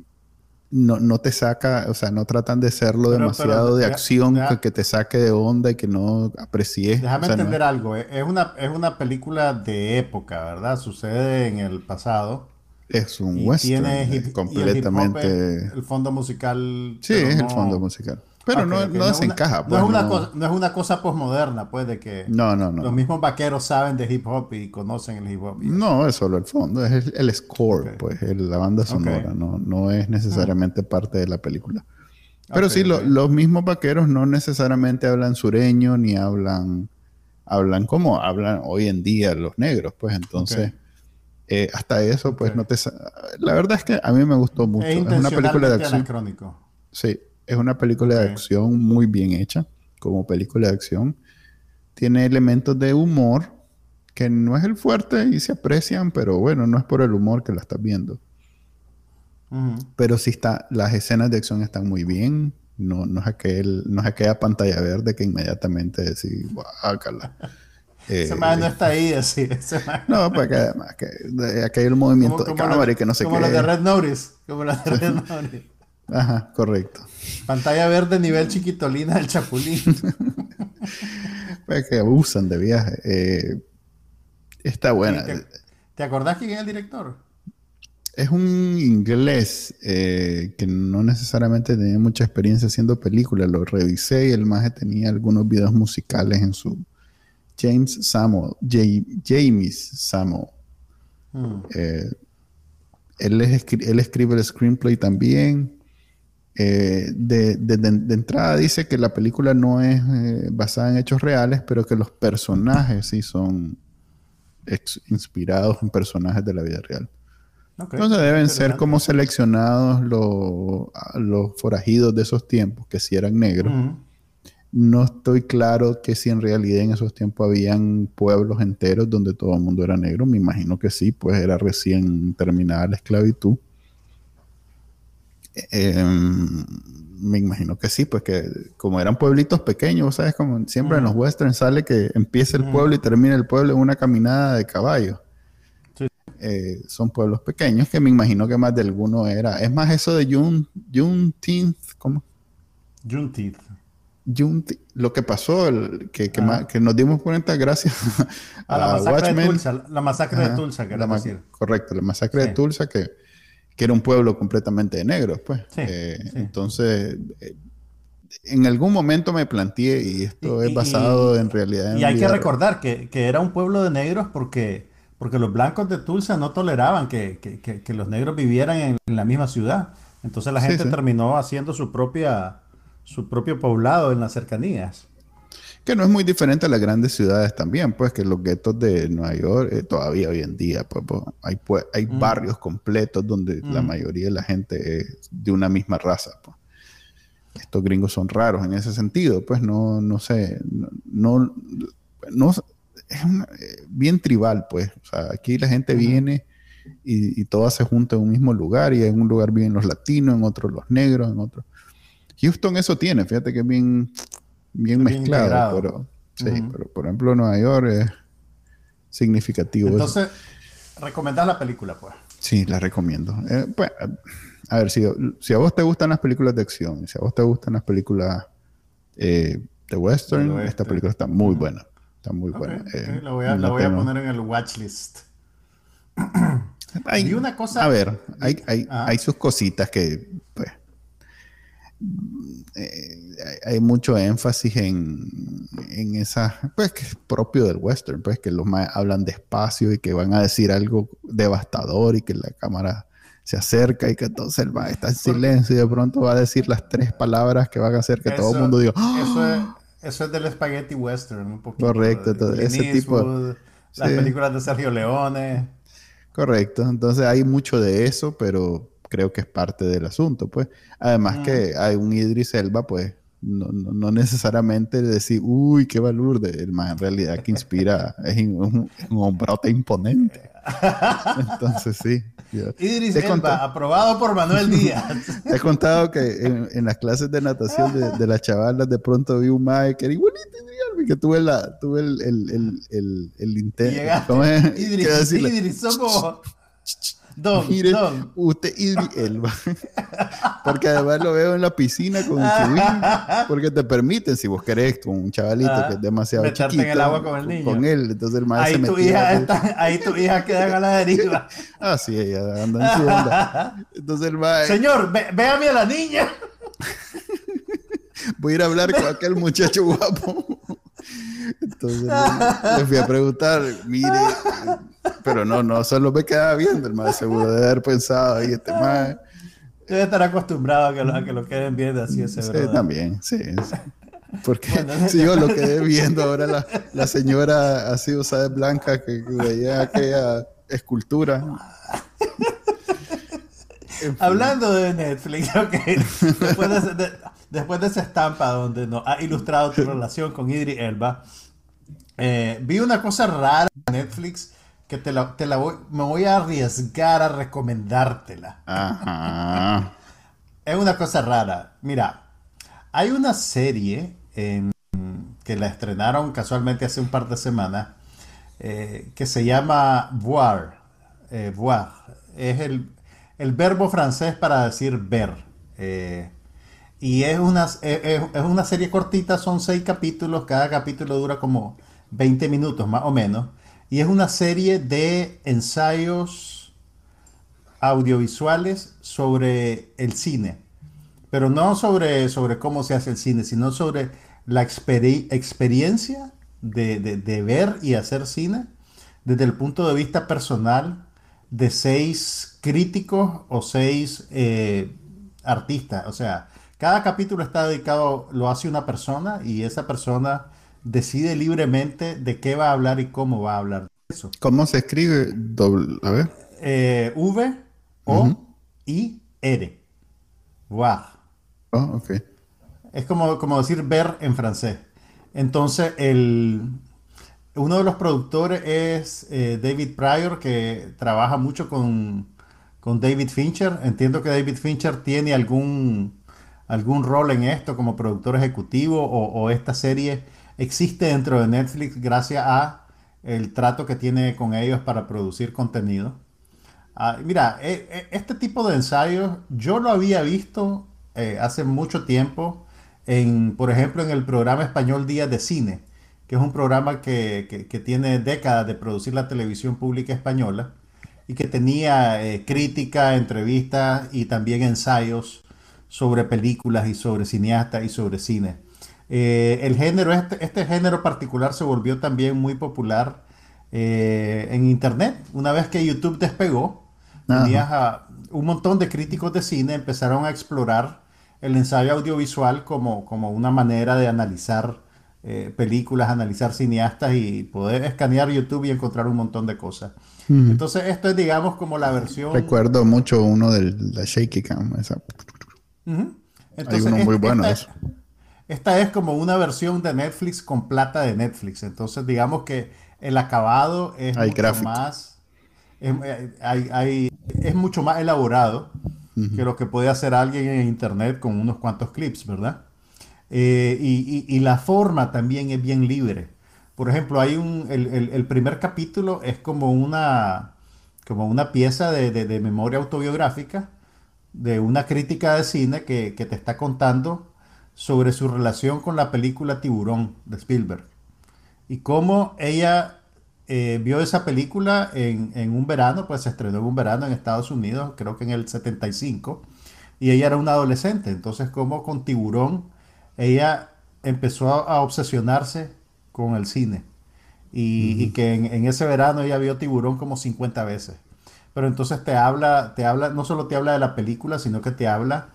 no, no te saca, o sea, no tratan de hacerlo demasiado de acción que, te saque de onda y que no aprecies.
Déjame entender algo, eh, es una, es una película de época, ¿verdad? Sucede en el pasado.
Es un western tiene completamente.
el, fondo musical.
Sí, es el fondo musical. Pero no, no, desencaja.
Pues, no, es una cosa, no es una cosa posmoderna, pues, de que
no, no, no.
los mismos vaqueros saben de hip hop y conocen el hip hop.
No, es solo el fondo, es el, score, pues, la banda sonora, no, no es necesariamente parte de la película. Pero sí, los mismos vaqueros no necesariamente hablan sureño ni hablan, hablan como hablan hoy en día los negros, pues entonces... Eh, hasta eso, pues no te... La verdad es que a mí me gustó mucho. Es, una película de acción. Sí, es una película de acción muy bien hecha, como película de acción. Tiene elementos de humor que no es el fuerte y se aprecian, pero bueno, no es por el humor que la estás viendo. Pero sí está, las escenas de acción están muy bien. No, no, es aquel, no es aquella pantalla verde que inmediatamente decís, guácala.
ese man no está ahí así.
no, pues que además que, que hay el movimiento de cámara y que no sé
qué.
Como
la de Red Notice. Como la de Red Notice.
Ajá, correcto.
Pantalla verde nivel chiquitolina del chapulín.
pues que abusan de viaje. Eh, está buena.
¿Te, acordás quién es el director?
Es un inglés eh, que no necesariamente tenía mucha experiencia haciendo películas. Lo revisé y el maje tenía algunos videos musicales en su James Samuel, James Samuel. Hmm. Eh, él, él, escribe el screenplay también. Eh, de, entrada dice que la película no es eh, basada en hechos reales, pero que los personajes sí son inspirados en personajes de la vida real. Entonces deben ser como seleccionados los, los forajidos de esos tiempos, que si eran negros. No estoy claro que si en realidad en esos tiempos habían pueblos enteros donde todo el mundo era negro. Me imagino que sí, pues era recién terminada la esclavitud. Em, me imagino que sí, pues que como eran pueblitos pequeños, ¿sabes? Como siempre en los westerns sale que empieza el pueblo y termina el pueblo en una caminada de caballo. Eh, son pueblos pequeños que me imagino que más de alguno era. Es más eso de June, Juneteenth, ¿cómo?
Juneteenth.
Juneteenth. Lo que pasó, el, que, que, nos dimos cuenta gracias
a, la masacre de Tulsa. La masacre de Tulsa, que decir.
Correcto, la masacre de Tulsa que que era un pueblo completamente de negros, pues. Eh, entonces, eh, en algún momento me planteé, y esto es basado en realidad
en... Y hay que recordar que, era un pueblo de negros porque, porque los blancos de Tulsa no toleraban que, los negros vivieran en, la misma ciudad. Entonces la gente terminó haciendo su, propia, su propio poblado en las cercanías
que no es muy diferente a las grandes ciudades también, pues que los guetos de Nueva York eh, todavía hoy en día, pues, pues hay, pues, hay mm. barrios completos donde la mm. mayoría de la gente es de una misma raza. Pues. Estos gringos son raros en ese sentido, pues no, no sé, no, no, es eh, bien tribal, pues. O sea, aquí la gente viene y, y todas se junta en un mismo lugar y en un lugar viven los latinos, en otro los negros, en otro. Houston eso tiene, fíjate que es bien bien, mezclado, pero sí, pero por ejemplo Nueva York es significativo.
Entonces, ¿recomendás la película, pues?
Sí, la recomiendo. Eh, pues, a ver, si, si, a vos te gustan las películas de acción, si a vos te gustan las películas eh, de western, esta película está muy buena. Está muy buena.
Eh, la voy, a, la voy a poner en el watchlist.
Hay, una cosa. A ver, hay, hay, hay sus cositas que, pues, eh, hay mucho énfasis en, en esa, pues que es propio del western, pues que los más hablan despacio y que van a decir algo devastador y que la cámara se acerca y que entonces el va está en silencio y de pronto va a decir las tres palabras que van a hacer que todo el mundo diga
¡Ah! eso, es, del spaghetti western un poquito
correcto ese tipo
las películas de Sergio Leone.
Correcto entonces hay mucho de eso pero creo que es parte del asunto, pues. Además que hay un Idris Elba, pues, no, no, necesariamente decir, uy, qué valor de el más en realidad que inspira, es un, un hombrote imponente. Entonces, sí.
Idris Elba, aprobado por Manuel Díaz.
Te he contado que en, las clases de natación de, de las chavalas de pronto vi un mae que era igualito que tuve, la, tuve el, el, el, el, el intento.
Idris, Idris, somos...
Don, Mire, usted y Elba. porque además lo veo en la piscina con chubín. Porque te permiten, si vos querés, con un chavalito que es demasiado Meterte chiquito.
en el agua con el niño.
Con él. Entonces el
ahí
se
tu hija está, Ahí tu hija queda a la deriva.
ah, sí, ella anda en su onda. Entonces el maestro...
Señor, ve, véame a la niña.
Voy a ir a hablar con aquel muchacho guapo. Entonces le fui a preguntar, mire, pero no, no, solo me quedaba viendo el más seguro de haber pensado ahí este más.
Debe estar acostumbrado a que lo, a que lo queden viendo así ese
Sí, también, sí, Porque si yo lo quedé viendo ahora la, la señora así usada de blanca que veía aquella escultura.
Hablando de Netflix, después, de, después de esa estampa donde nos ha ilustrado tu relación con Idris Elba, eh, vi una cosa rara en Netflix que te la, te la voy, me voy a arriesgar a recomendártela.
Ajá.
es una cosa rara. Mira, hay una serie que la estrenaron casualmente hace un par de semanas eh, que se llama Voir. Eh, voir. Es el, el, verbo francés para decir ver. y es una, es una serie cortita, son seis capítulos, cada capítulo dura como 20 minutos más o menos. Y es una serie de ensayos audiovisuales sobre el cine. Pero no sobre, sobre cómo se hace el cine, sino sobre la experiencia de, ver y hacer cine desde el punto de vista personal de seis críticos o seis eh, artistas. O sea, cada capítulo está dedicado, lo hace una persona y esa persona decide libremente de qué va a hablar y cómo va a hablar de eso.
¿Cómo se escribe? a ver.
Eh, v, O, I, R. Voir.
Oh, ok.
Es como, como decir ver en francés. Entonces, el, uno de los productores es eh, David Pryor, que trabaja mucho con, con, David Fincher. Entiendo que David Fincher tiene algún, algún rol en esto como productor ejecutivo o, o esta serie existe dentro de Netflix gracias a el trato que tiene con ellos para producir contenido. Ah, mira, e, e, este tipo de ensayos yo lo había visto eh, hace mucho tiempo, en, por ejemplo, en el programa español Días de Cine, que es un programa que, tiene décadas de producir la televisión pública española y que tenía eh, crítica, entrevistas y también ensayos sobre películas y sobre cineastas y sobre cine. Eh, el género, este, este, género particular se volvió también muy popular eh, en Internet. Una vez que YouTube despegó, un montón de críticos de cine empezaron a explorar el ensayo audiovisual como, como una manera de analizar eh, películas, analizar cineastas y poder escanear YouTube y encontrar un montón de cosas. Entonces, esto es, digamos, como la versión.
Recuerdo mucho uno de la Shaky Cam. Esa. Hay uno muy bueno eso.
Esta es como una versión de Netflix con plata de Netflix. Entonces, digamos que el acabado es mucho más. Eh, es, mucho más elaborado que lo que puede hacer alguien en internet con unos cuantos clips, ¿verdad? Eh, y, la forma también es bien libre. Por ejemplo, hay un. El, primer capítulo es como una. como una pieza de, memoria autobiográfica de una crítica de cine que, que te está contando sobre su relación con la película Tiburón de Spielberg y cómo ella eh, vio esa película en, en, un verano, pues se estrenó en un verano en Estados Unidos, creo que en el 75, y ella era una adolescente, entonces como con tiburón, ella empezó a, obsesionarse con el cine, y, que en, en, ese verano ella vio tiburón como 50 veces. Pero entonces te habla, te habla, no solo te habla de la película, sino que te habla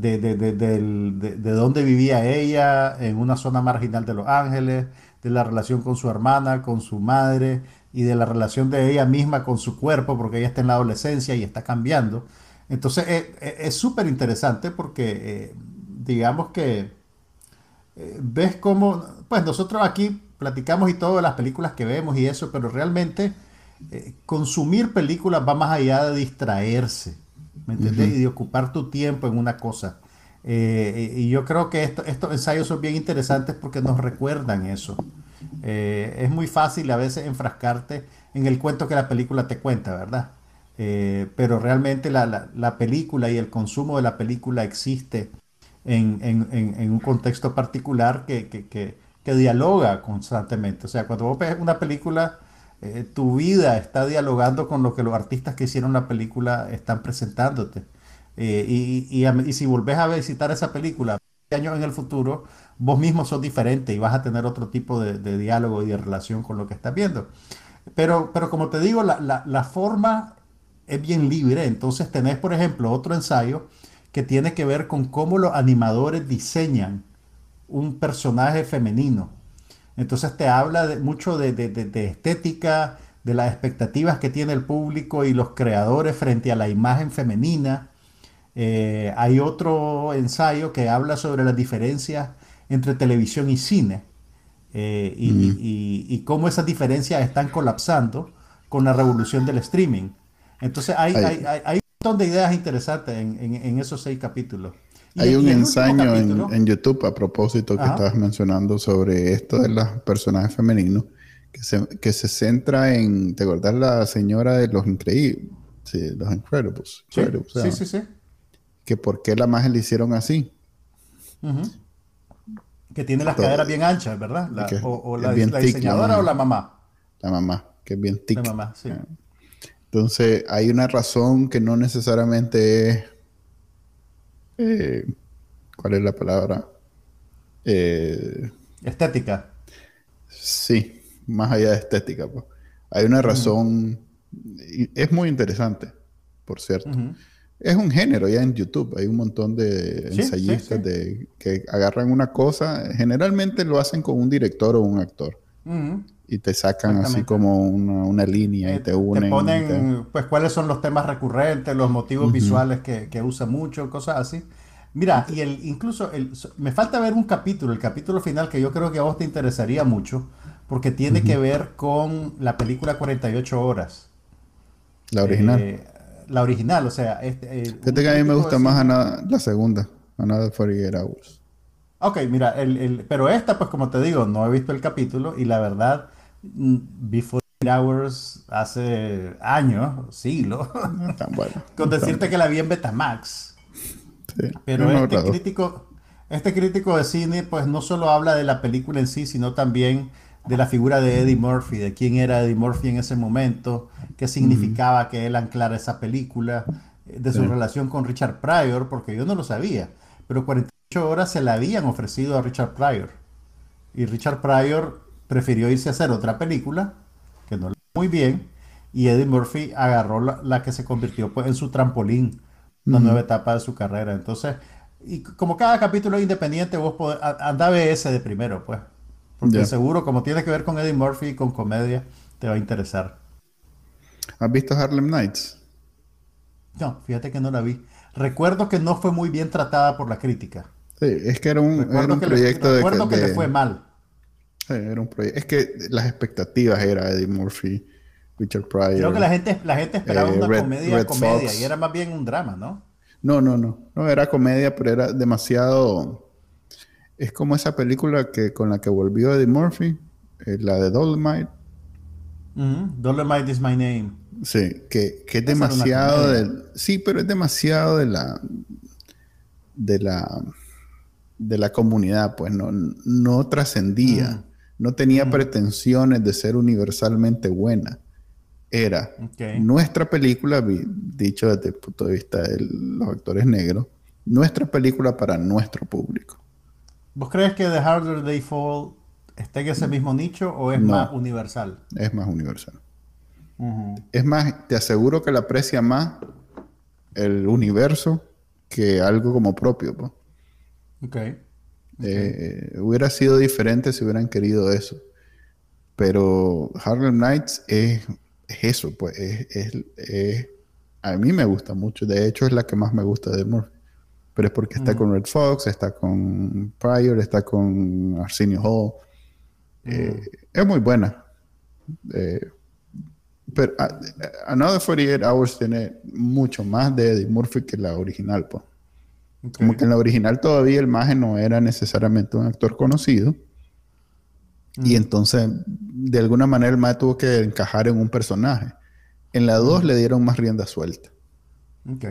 de, de, de, de, dónde vivía ella, en una zona marginal de Los Ángeles, de la relación con su hermana, con su madre y de la relación de ella misma con su cuerpo, porque ella está en la adolescencia y está cambiando. Entonces eh, eh, es súper interesante porque eh, digamos que ves cómo, pues nosotros aquí platicamos y todo de las películas que vemos y eso, pero realmente consumir películas va más allá de distraerse. Y de ocupar tu tiempo en una cosa. Eh, y yo creo que estos ensayos son bien interesantes porque nos recuerdan eso. Eh, es muy fácil a veces enfrascarte en el cuento que la película te cuenta, ¿verdad? Eh, pero realmente la, la, película y el consumo de la película existe en, en, en, un contexto particular que, que, que, que, dialoga constantemente. O sea, cuando vos ves una película eh, tu vida está dialogando con lo que los artistas que hicieron la película están presentándote. Eh, y, y, si volvés a visitar esa película años en el futuro, vos mismo sos diferente y vas a tener otro tipo de, diálogo y de relación con lo que estás viendo. Pero, pero como te digo, la, la, la forma es bien libre. Entonces tenés, por ejemplo, otro ensayo que tiene que ver con cómo los animadores diseñan un personaje femenino. Entonces te habla de, mucho de, estética, de las expectativas que tiene el público y los creadores frente a la imagen femenina. Eh, hay otro ensayo que habla sobre las diferencias entre televisión y cine eh, y, cómo esas diferencias están colapsando con la revolución del streaming. Entonces hay, hay, un montón de ideas interesantes en esos seis capítulos.
Hay un ensayo en, YouTube a propósito que estabas mencionando sobre esto de los personajes femeninos que se, que se centra en, ¿te acordás la señora de los increíbles? Sí, los Incredibles.
Sí, sí, sí,
Que por qué la magia le hicieron así.
Que tiene las caderas bien anchas, ¿verdad? o, la, diseñadora o la mamá.
La mamá, que es bien tic.
La mamá, sí.
Entonces, hay una razón que no necesariamente es eh, ¿cuál es la palabra?
Eh, estética.
Sí, más allá de estética. Pues. Hay una razón, es muy interesante, por cierto. Es un género ya en YouTube, hay un montón de ensayistas De, que agarran una cosa, generalmente lo hacen con un director o un actor. Y te sacan así como una, línea y eh, te unen.
Te ponen, pues, cuáles son los temas recurrentes, los motivos visuales que, que usa mucho, cosas así. Mira, y el, incluso el, me falta ver un capítulo, el capítulo final que yo creo que a vos te interesaría mucho, porque tiene que ver con la película 48 horas.
La original. Eh,
la original, o sea... Este,
Fíjate que a mí me gusta más la segunda, Another 48 Hours.
Ok, mira, el, el, pero esta, pues como te digo, no he visto el capítulo y la verdad, 48 Hours hace años, siglos, con decirte que la vi en Betamax. Pero este crítico, este crítico de cine, pues no solo habla de la película en sí, sino también de la figura de Eddie Murphy, de quién era Eddie Murphy en ese momento, qué significaba que él anclara esa película, de su relación con Richard Pryor, porque yo no lo sabía, pero 48 horas se la habían ofrecido a Richard Pryor. Y Richard Pryor prefirió irse a hacer otra película, que no le muy bien, y Eddie Murphy agarró la, que se convirtió pues, en su trampolín una nueva etapa de su carrera. Entonces, y como cada capítulo es independiente, vos podés, anda ese de primero, pues. Porque seguro, como tiene que ver con Eddie Murphy y con comedia, te va a interesar.
¿Has visto Harlem Nights?
No, fíjate que no la vi. Recuerdo que no fue muy bien tratada por la crítica.
Sí, es que era un, proyecto
de... Recuerdo que, le fue mal.
Sí, era un proyecto. Es que las expectativas era Eddie Murphy Richard Pryor.
Creo que la gente, la gente esperaba eh, una comedia, comedia, y era más bien un drama, ¿no?
No, no, no. No era comedia, pero era demasiado. Es como esa película que con la que volvió Eddie Murphy, eh, la de Dolomite.
Dolomite is my name.
Sí, que, que es demasiado de, Sí, pero es demasiado de la. de la. de la comunidad, pues no, no trascendía. No tenía pretensiones de ser universalmente buena. Era nuestra película, dicho desde el punto de vista de los actores negros, nuestra película para nuestro público.
¿Vos crees que The Harder They Fall está en ese mismo nicho o es más universal?
Es más universal. Es más, te aseguro que la aprecia más el universo que algo como propio. Pues. Eh, hubiera sido diferente si hubieran querido eso. Pero Harlem Nights es, eso, pues. Es, a mí me gusta mucho. De hecho, es la que más me gusta de Murphy. Pero es porque está con Red Fox, está con Pryor, está con Arsenio Hall. Eh, es muy buena. Eh, pero uh, Another 48 Hours tiene mucho más de Eddie Murphy que la original, pues. Como que en la original todavía el maje no era necesariamente un actor conocido. Y mm. entonces, de alguna manera, el maje tuvo que encajar en un personaje. En la 2 mm. le dieron más rienda suelta.
Ok.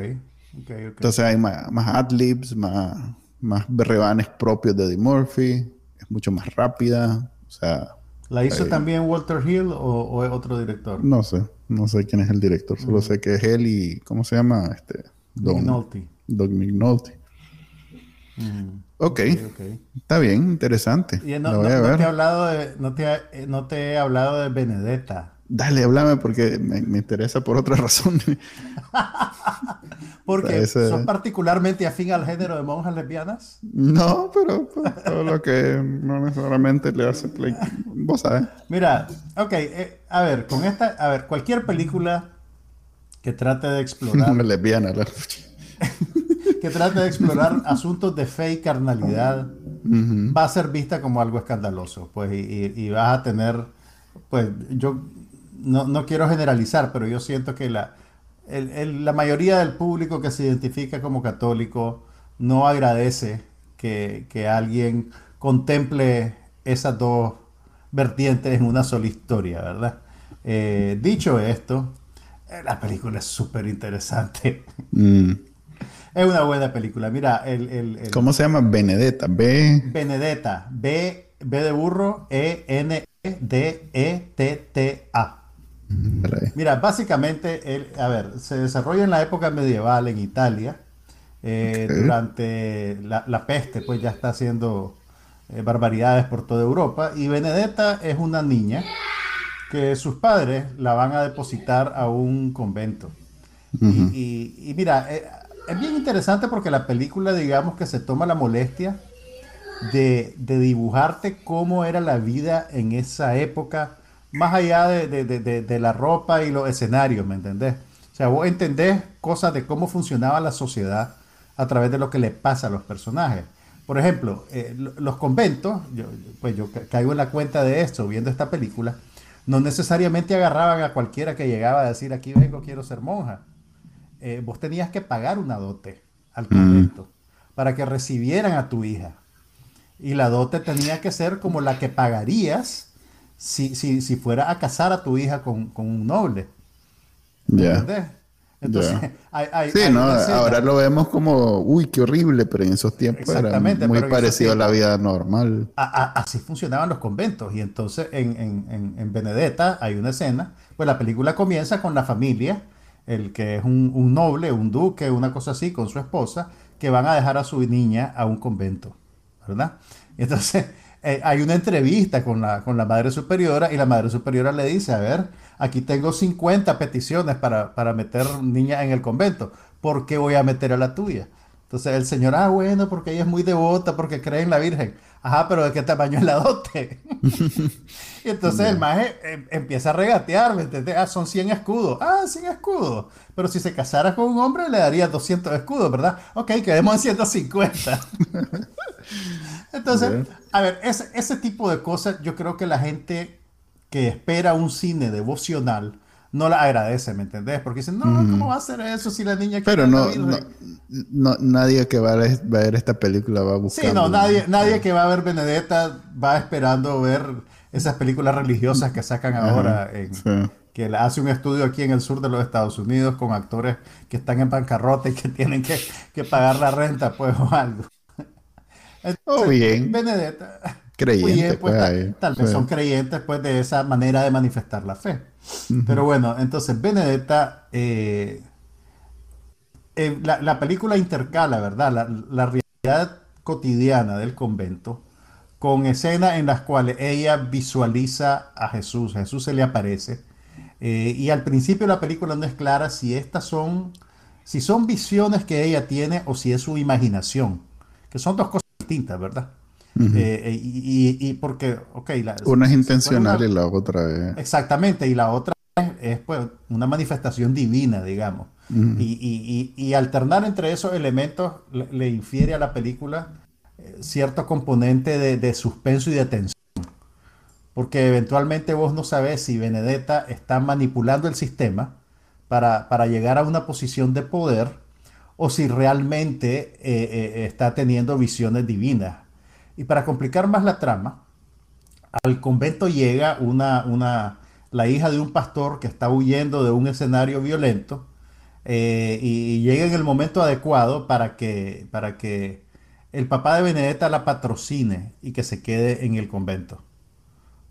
Entonces hay más, más adlibs, más, más rebanes propios de Eddie Murphy. Es mucho más rápida. O sea,
¿La hizo también Walter Hill o, es otro director?
No sé, no sé quién es el director, solo mm. sé que es él y ¿cómo se llama? Este,
Don.
Don McNulty. Okay. ok, está bien, interesante.
no, te he hablado de, no, te, eh, no te he hablado de Benedetta.
Dale, háblame porque me, interesa por otra razón.
porque son particularmente afín al género de monjas lesbianas.
No, pero pues, todo lo que no necesariamente le hace play. Vos sabes.
Mira, ok, eh, a ver, con esta, a ver, cualquier película que trate de explorar.
Lesbiana, la...
que trate de explorar asuntos de fe y carnalidad va a ser vista como algo escandaloso, pues, y, y vas a tener, pues, yo no, quiero generalizar, pero yo siento que la, la mayoría del público que se identifica como católico no agradece que, alguien contemple esas dos vertientes en una sola historia, ¿verdad? Eh, dicho esto, la película es súper interesante. Mm. Es una buena película. Mira, el,
¿Cómo se llama? Benedetta. B.
Benedetta. B, B de burro, E, N, E, D, E, T, T, A. Mira, básicamente, a ver, se desarrolla en la época medieval en Italia. Eh, durante la, peste, pues ya está haciendo eh, barbaridades por toda Europa. Y Benedetta es una niña que sus padres la van a depositar a un convento. y, mira, eh, es bien interesante porque la película, digamos que se toma la molestia de, dibujarte cómo era la vida en esa época más allá de, la ropa y los escenarios, ¿me entendés? O sea, vos entendés cosas de cómo funcionaba la sociedad a través de lo que le pasa a los personajes. Por ejemplo, eh, los conventos, pues yo caigo en la cuenta de esto viendo esta película, no necesariamente agarraban a cualquiera que llegaba a decir aquí vengo, quiero ser monja. Eh, vos tenías que pagar una dote al convento para que recibieran a tu hija. Y la dote tenía que ser como la que pagarías si, si, si fuera a casar a tu hija con, un noble.
¿Entendés? Entonces, hay, sí, no, ahora lo vemos como, uy, qué horrible, pero en esos tiempos era muy parecido a la vida normal.
así funcionaban los conventos. Y entonces en, en, en, Benedetta hay una escena, pues la película comienza con la familia, el que es un, un, noble, un duque, una cosa así, con su esposa, que van a dejar a su niña a un convento, ¿verdad? Entonces eh, hay una entrevista con la, con la madre superiora y la madre superiora le dice, a ver, aquí tengo 50 peticiones para, para meter niña en el convento, ¿por qué voy a meter a la tuya? Entonces el señor, ah, bueno, porque ella es muy devota, porque cree en la Virgen. Ajá, pero ¿de qué tamaño es la dote? y entonces el maje em, empieza a regatear, ¿me entiendes? Ah, son 100 escudos. Ah, 100 escudos. Pero si se casara con un hombre, le daría 200 escudos, ¿verdad? Ok, quedemos en 150. entonces, a ver, ese, ese tipo de cosas, yo creo que la gente que espera un cine devocional, no la agradece, ¿me entendés? Porque dicen, no, ¿cómo va a hacer eso si la niña
Pero no, no, nadie que va a ver esta película va a buscar.
Sí, no, nadie, nadie que va a ver Benedetta va esperando ver esas películas religiosas que sacan ahora, que hace un estudio aquí en el sur de los Estados Unidos con actores que están en bancarrota y que tienen que, pagar la renta, pues, o algo.
oh, bien.
Benedetta.
creyentes.
pues,
pues,
tal, vez son creyentes pues de esa manera de manifestar la fe. Pero bueno, entonces Benedetta, eh, eh, la, película intercala, ¿verdad? La, la, realidad cotidiana del convento con escenas en las cuales ella visualiza a Jesús, Jesús se le aparece. Eh, y al principio la película no es clara si estas son, si son visiones que ella tiene o si es su imaginación, que son dos cosas distintas, ¿verdad? Eh, eh, y, porque, ok,
una es intencional y la otra es...
Exactamente, y la otra es, pues una manifestación divina, digamos. y, alternar entre esos elementos le, infiere a la película eh, cierto componente de, suspenso y de tensión. Porque eventualmente vos no sabés si Benedetta está manipulando el sistema para, para llegar a una posición de poder o si realmente está teniendo visiones divinas. Y para complicar más la trama, al convento llega una, una, la hija de un pastor que está huyendo de un escenario violento eh, y, llega en el momento adecuado para que, para que el papá de Benedetta la patrocine y que se quede en el convento.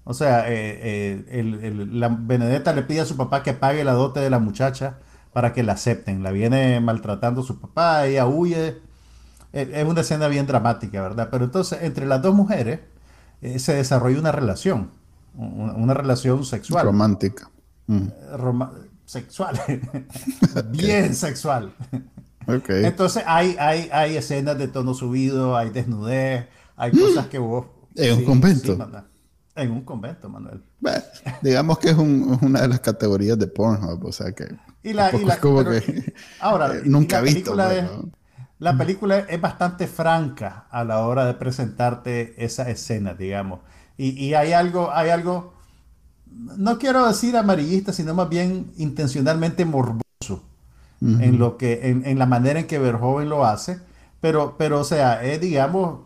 O sea, eh, eh, la Benedetta le pide a su papá que pague la dote de la muchacha para que la acepten. La viene maltratando su papá, ella huye es una escena bien dramática, ¿verdad? Pero entonces, entre las dos mujeres eh, se desarrolla una relación, una, relación sexual.
Romántica.
Mm. sexual. bien sexual. Okay. Entonces, hay, hay, hay escenas de tono subido, hay desnudez, hay cosas que vos...
En un convento.
en un convento, Manuel.
digamos que es una de las categorías de Pornhub, o sea que... Y la, y la como que, ahora, nunca visto. Pues,
la película es bastante franca a la hora de presentarte esa escena, digamos. Y, hay algo, hay algo, no quiero decir amarillista, sino más bien intencionalmente morboso en lo que, en, la manera en que Verhoeven lo hace. Pero, pero, o sea, es, digamos,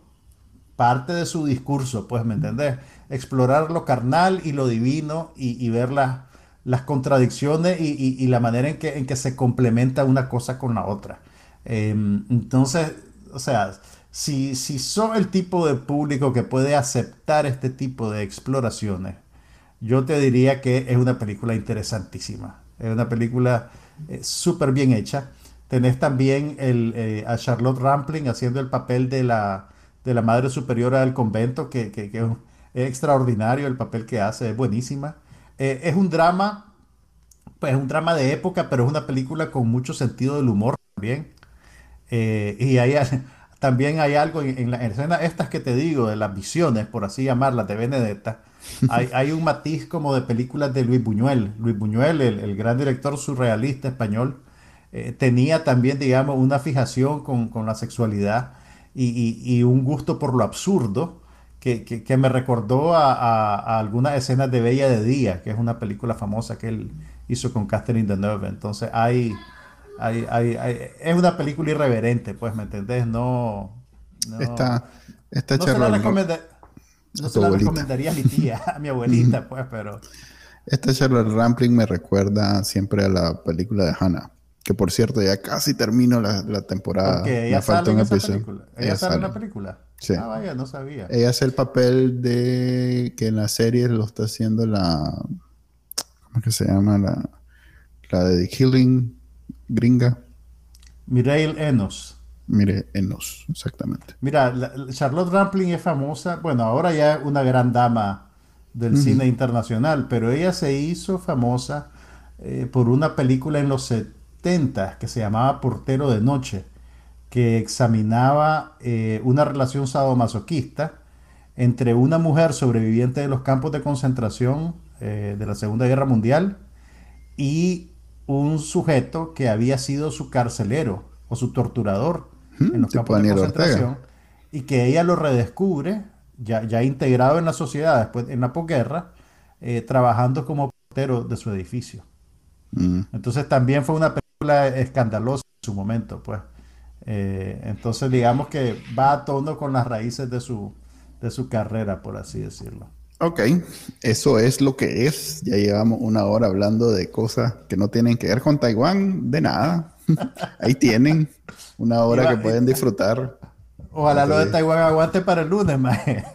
parte de su discurso, pues, ¿me entendés? Explorar lo carnal y lo divino y, ver las contradicciones y, la manera en que, en que se complementa una cosa con la otra. Em, entonces, o sea, si, si son el tipo de público que puede aceptar este tipo de exploraciones, yo te diría que es una película interesantísima. Es una película eh, súper bien hecha. Tenés también el, eh, a Charlotte Rampling haciendo el papel de la, de la madre superiora del convento, que, que, es extraordinario el papel que hace, es buenísima. Eh, es un drama, pues es un drama de época, pero es una película con mucho sentido del humor también. Eh, y hay, también hay algo en, la escena estas que te digo, de las visiones, por así llamarlas, de Benedetta. Hay, hay un matiz como de películas de Luis Buñuel. Luis Buñuel, el, gran director surrealista español, eh, tenía también, digamos, una fijación con, con la sexualidad y, y, un gusto por lo absurdo que, que, me recordó a, a, algunas escenas de Bella de Día, que es una película famosa que él hizo con Catherine Deneuve. Entonces hay es una película irreverente, pues, ¿me entendés? No.
no esta, esta
no se la, no se la recomendaría a mi tía, a mi abuelita, pues, pero.
Esta Charlotte Rampling me recuerda siempre a la película de Hannah. Que por cierto, ya casi termino la, la temporada.
Porque ella sale en esa película. ¿Ella, sale en la película? Sí. Ah, vaya, no sabía.
Ella hace el papel de que en la serie lo está haciendo la. ¿Cómo es que se llama? La, la de The Killing gringa?
Mireille Enos.
Mire, Enos, exactamente.
Mira, Charlotte Rampling es famosa, bueno, ahora ya es una gran dama del cine internacional, pero ella se hizo famosa eh, por una película en los 70 que se llamaba Portero de Noche, que examinaba eh, una relación sadomasoquista entre una mujer sobreviviente de los campos de concentración eh, de la Segunda Guerra Mundial y un sujeto que había sido su carcelero o su torturador en los campos de concentración y que ella lo redescubre ya, ya integrado en la sociedad después en la posguerra eh, trabajando como portero de su edificio. Mm. Entonces también fue una película escandalosa en su momento, pues. Eh, entonces digamos que va a tono con las raíces de su, de su carrera, por así decirlo.
Ok, eso es lo que es. Ya llevamos una hora hablando de cosas que no tienen que ver con Taiwán, de nada. Ahí tienen una hora que pueden disfrutar.
Ojalá lo de Taiwán aguante para el lunes, maje.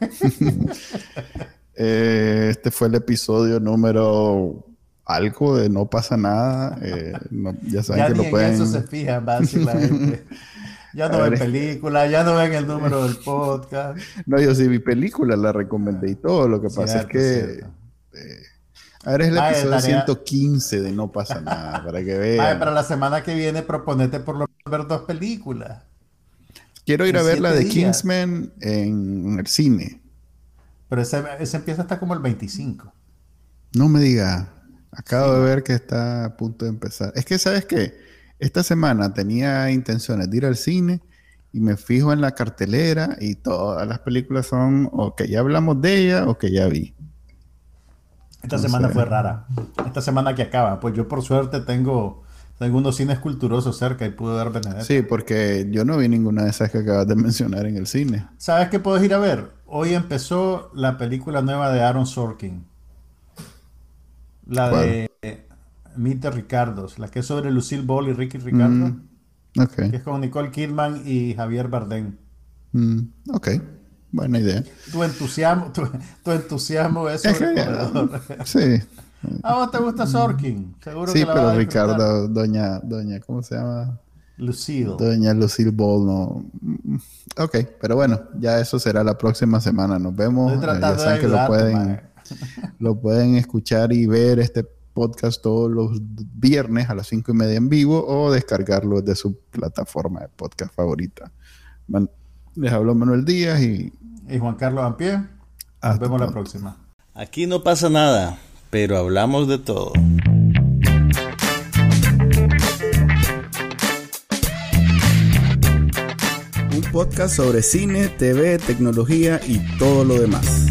Eh, este fue el episodio número algo de no pasa nada. Eh, ya saben que lo pueden.
eso se fija más la gente. Ya no ven películas, ya no ven el número del podcast.
No, yo sí vi película, la recomendé y todo. Lo que pasa es que. Eh, ahora es el episodio 115 de No pasa nada, para que vean.
para la semana que viene proponete por lo menos ver dos películas.
Quiero ir a ver la de Kingsman en el cine.
Pero ese, ese empieza hasta como el 25.
No me diga. Acabo de ver que está a punto de empezar. Es que, ¿sabes qué? Esta semana tenía intenciones de ir al cine y me fijo en la cartelera y todas las películas son o que ya hablamos de ella o que ya vi.
Esta semana fue rara. Esta semana que acaba. Pues yo por suerte tengo, tengo unos cines culturosos cerca y pude dar Benedetta.
Sí, porque yo no vi ninguna de esas que acabas de mencionar en el cine.
¿Sabes qué puedes ir a ver? Hoy empezó la película nueva de Aaron Sorkin. La de The Ricardos, la que es sobre Lucille Ball y Ricky Ricardo. Mm, que es con Nicole Kidman y Javier Bardem.
Mm, ok, buena idea.
Tu entusiasmo, tu, entusiasmo es sobre
Sí.
¿A vos te gusta Sorkin?
Seguro sí, pero Ricardo, doña, doña, ¿cómo se llama?
Lucille.
Doña Lucille Ball, no. Ok, pero bueno, ya eso será la próxima semana. Nos vemos. ya saben que lo pueden, lo pueden escuchar y ver este podcast todos los viernes a las cinco y media en vivo o descargarlo de su plataforma de podcast favorita. les hablo Manuel Díaz y,
y Juan Carlos Ampie. Nos vemos la próxima.
Aquí no pasa nada, pero hablamos de todo. Un podcast sobre cine, TV, tecnología y todo lo demás.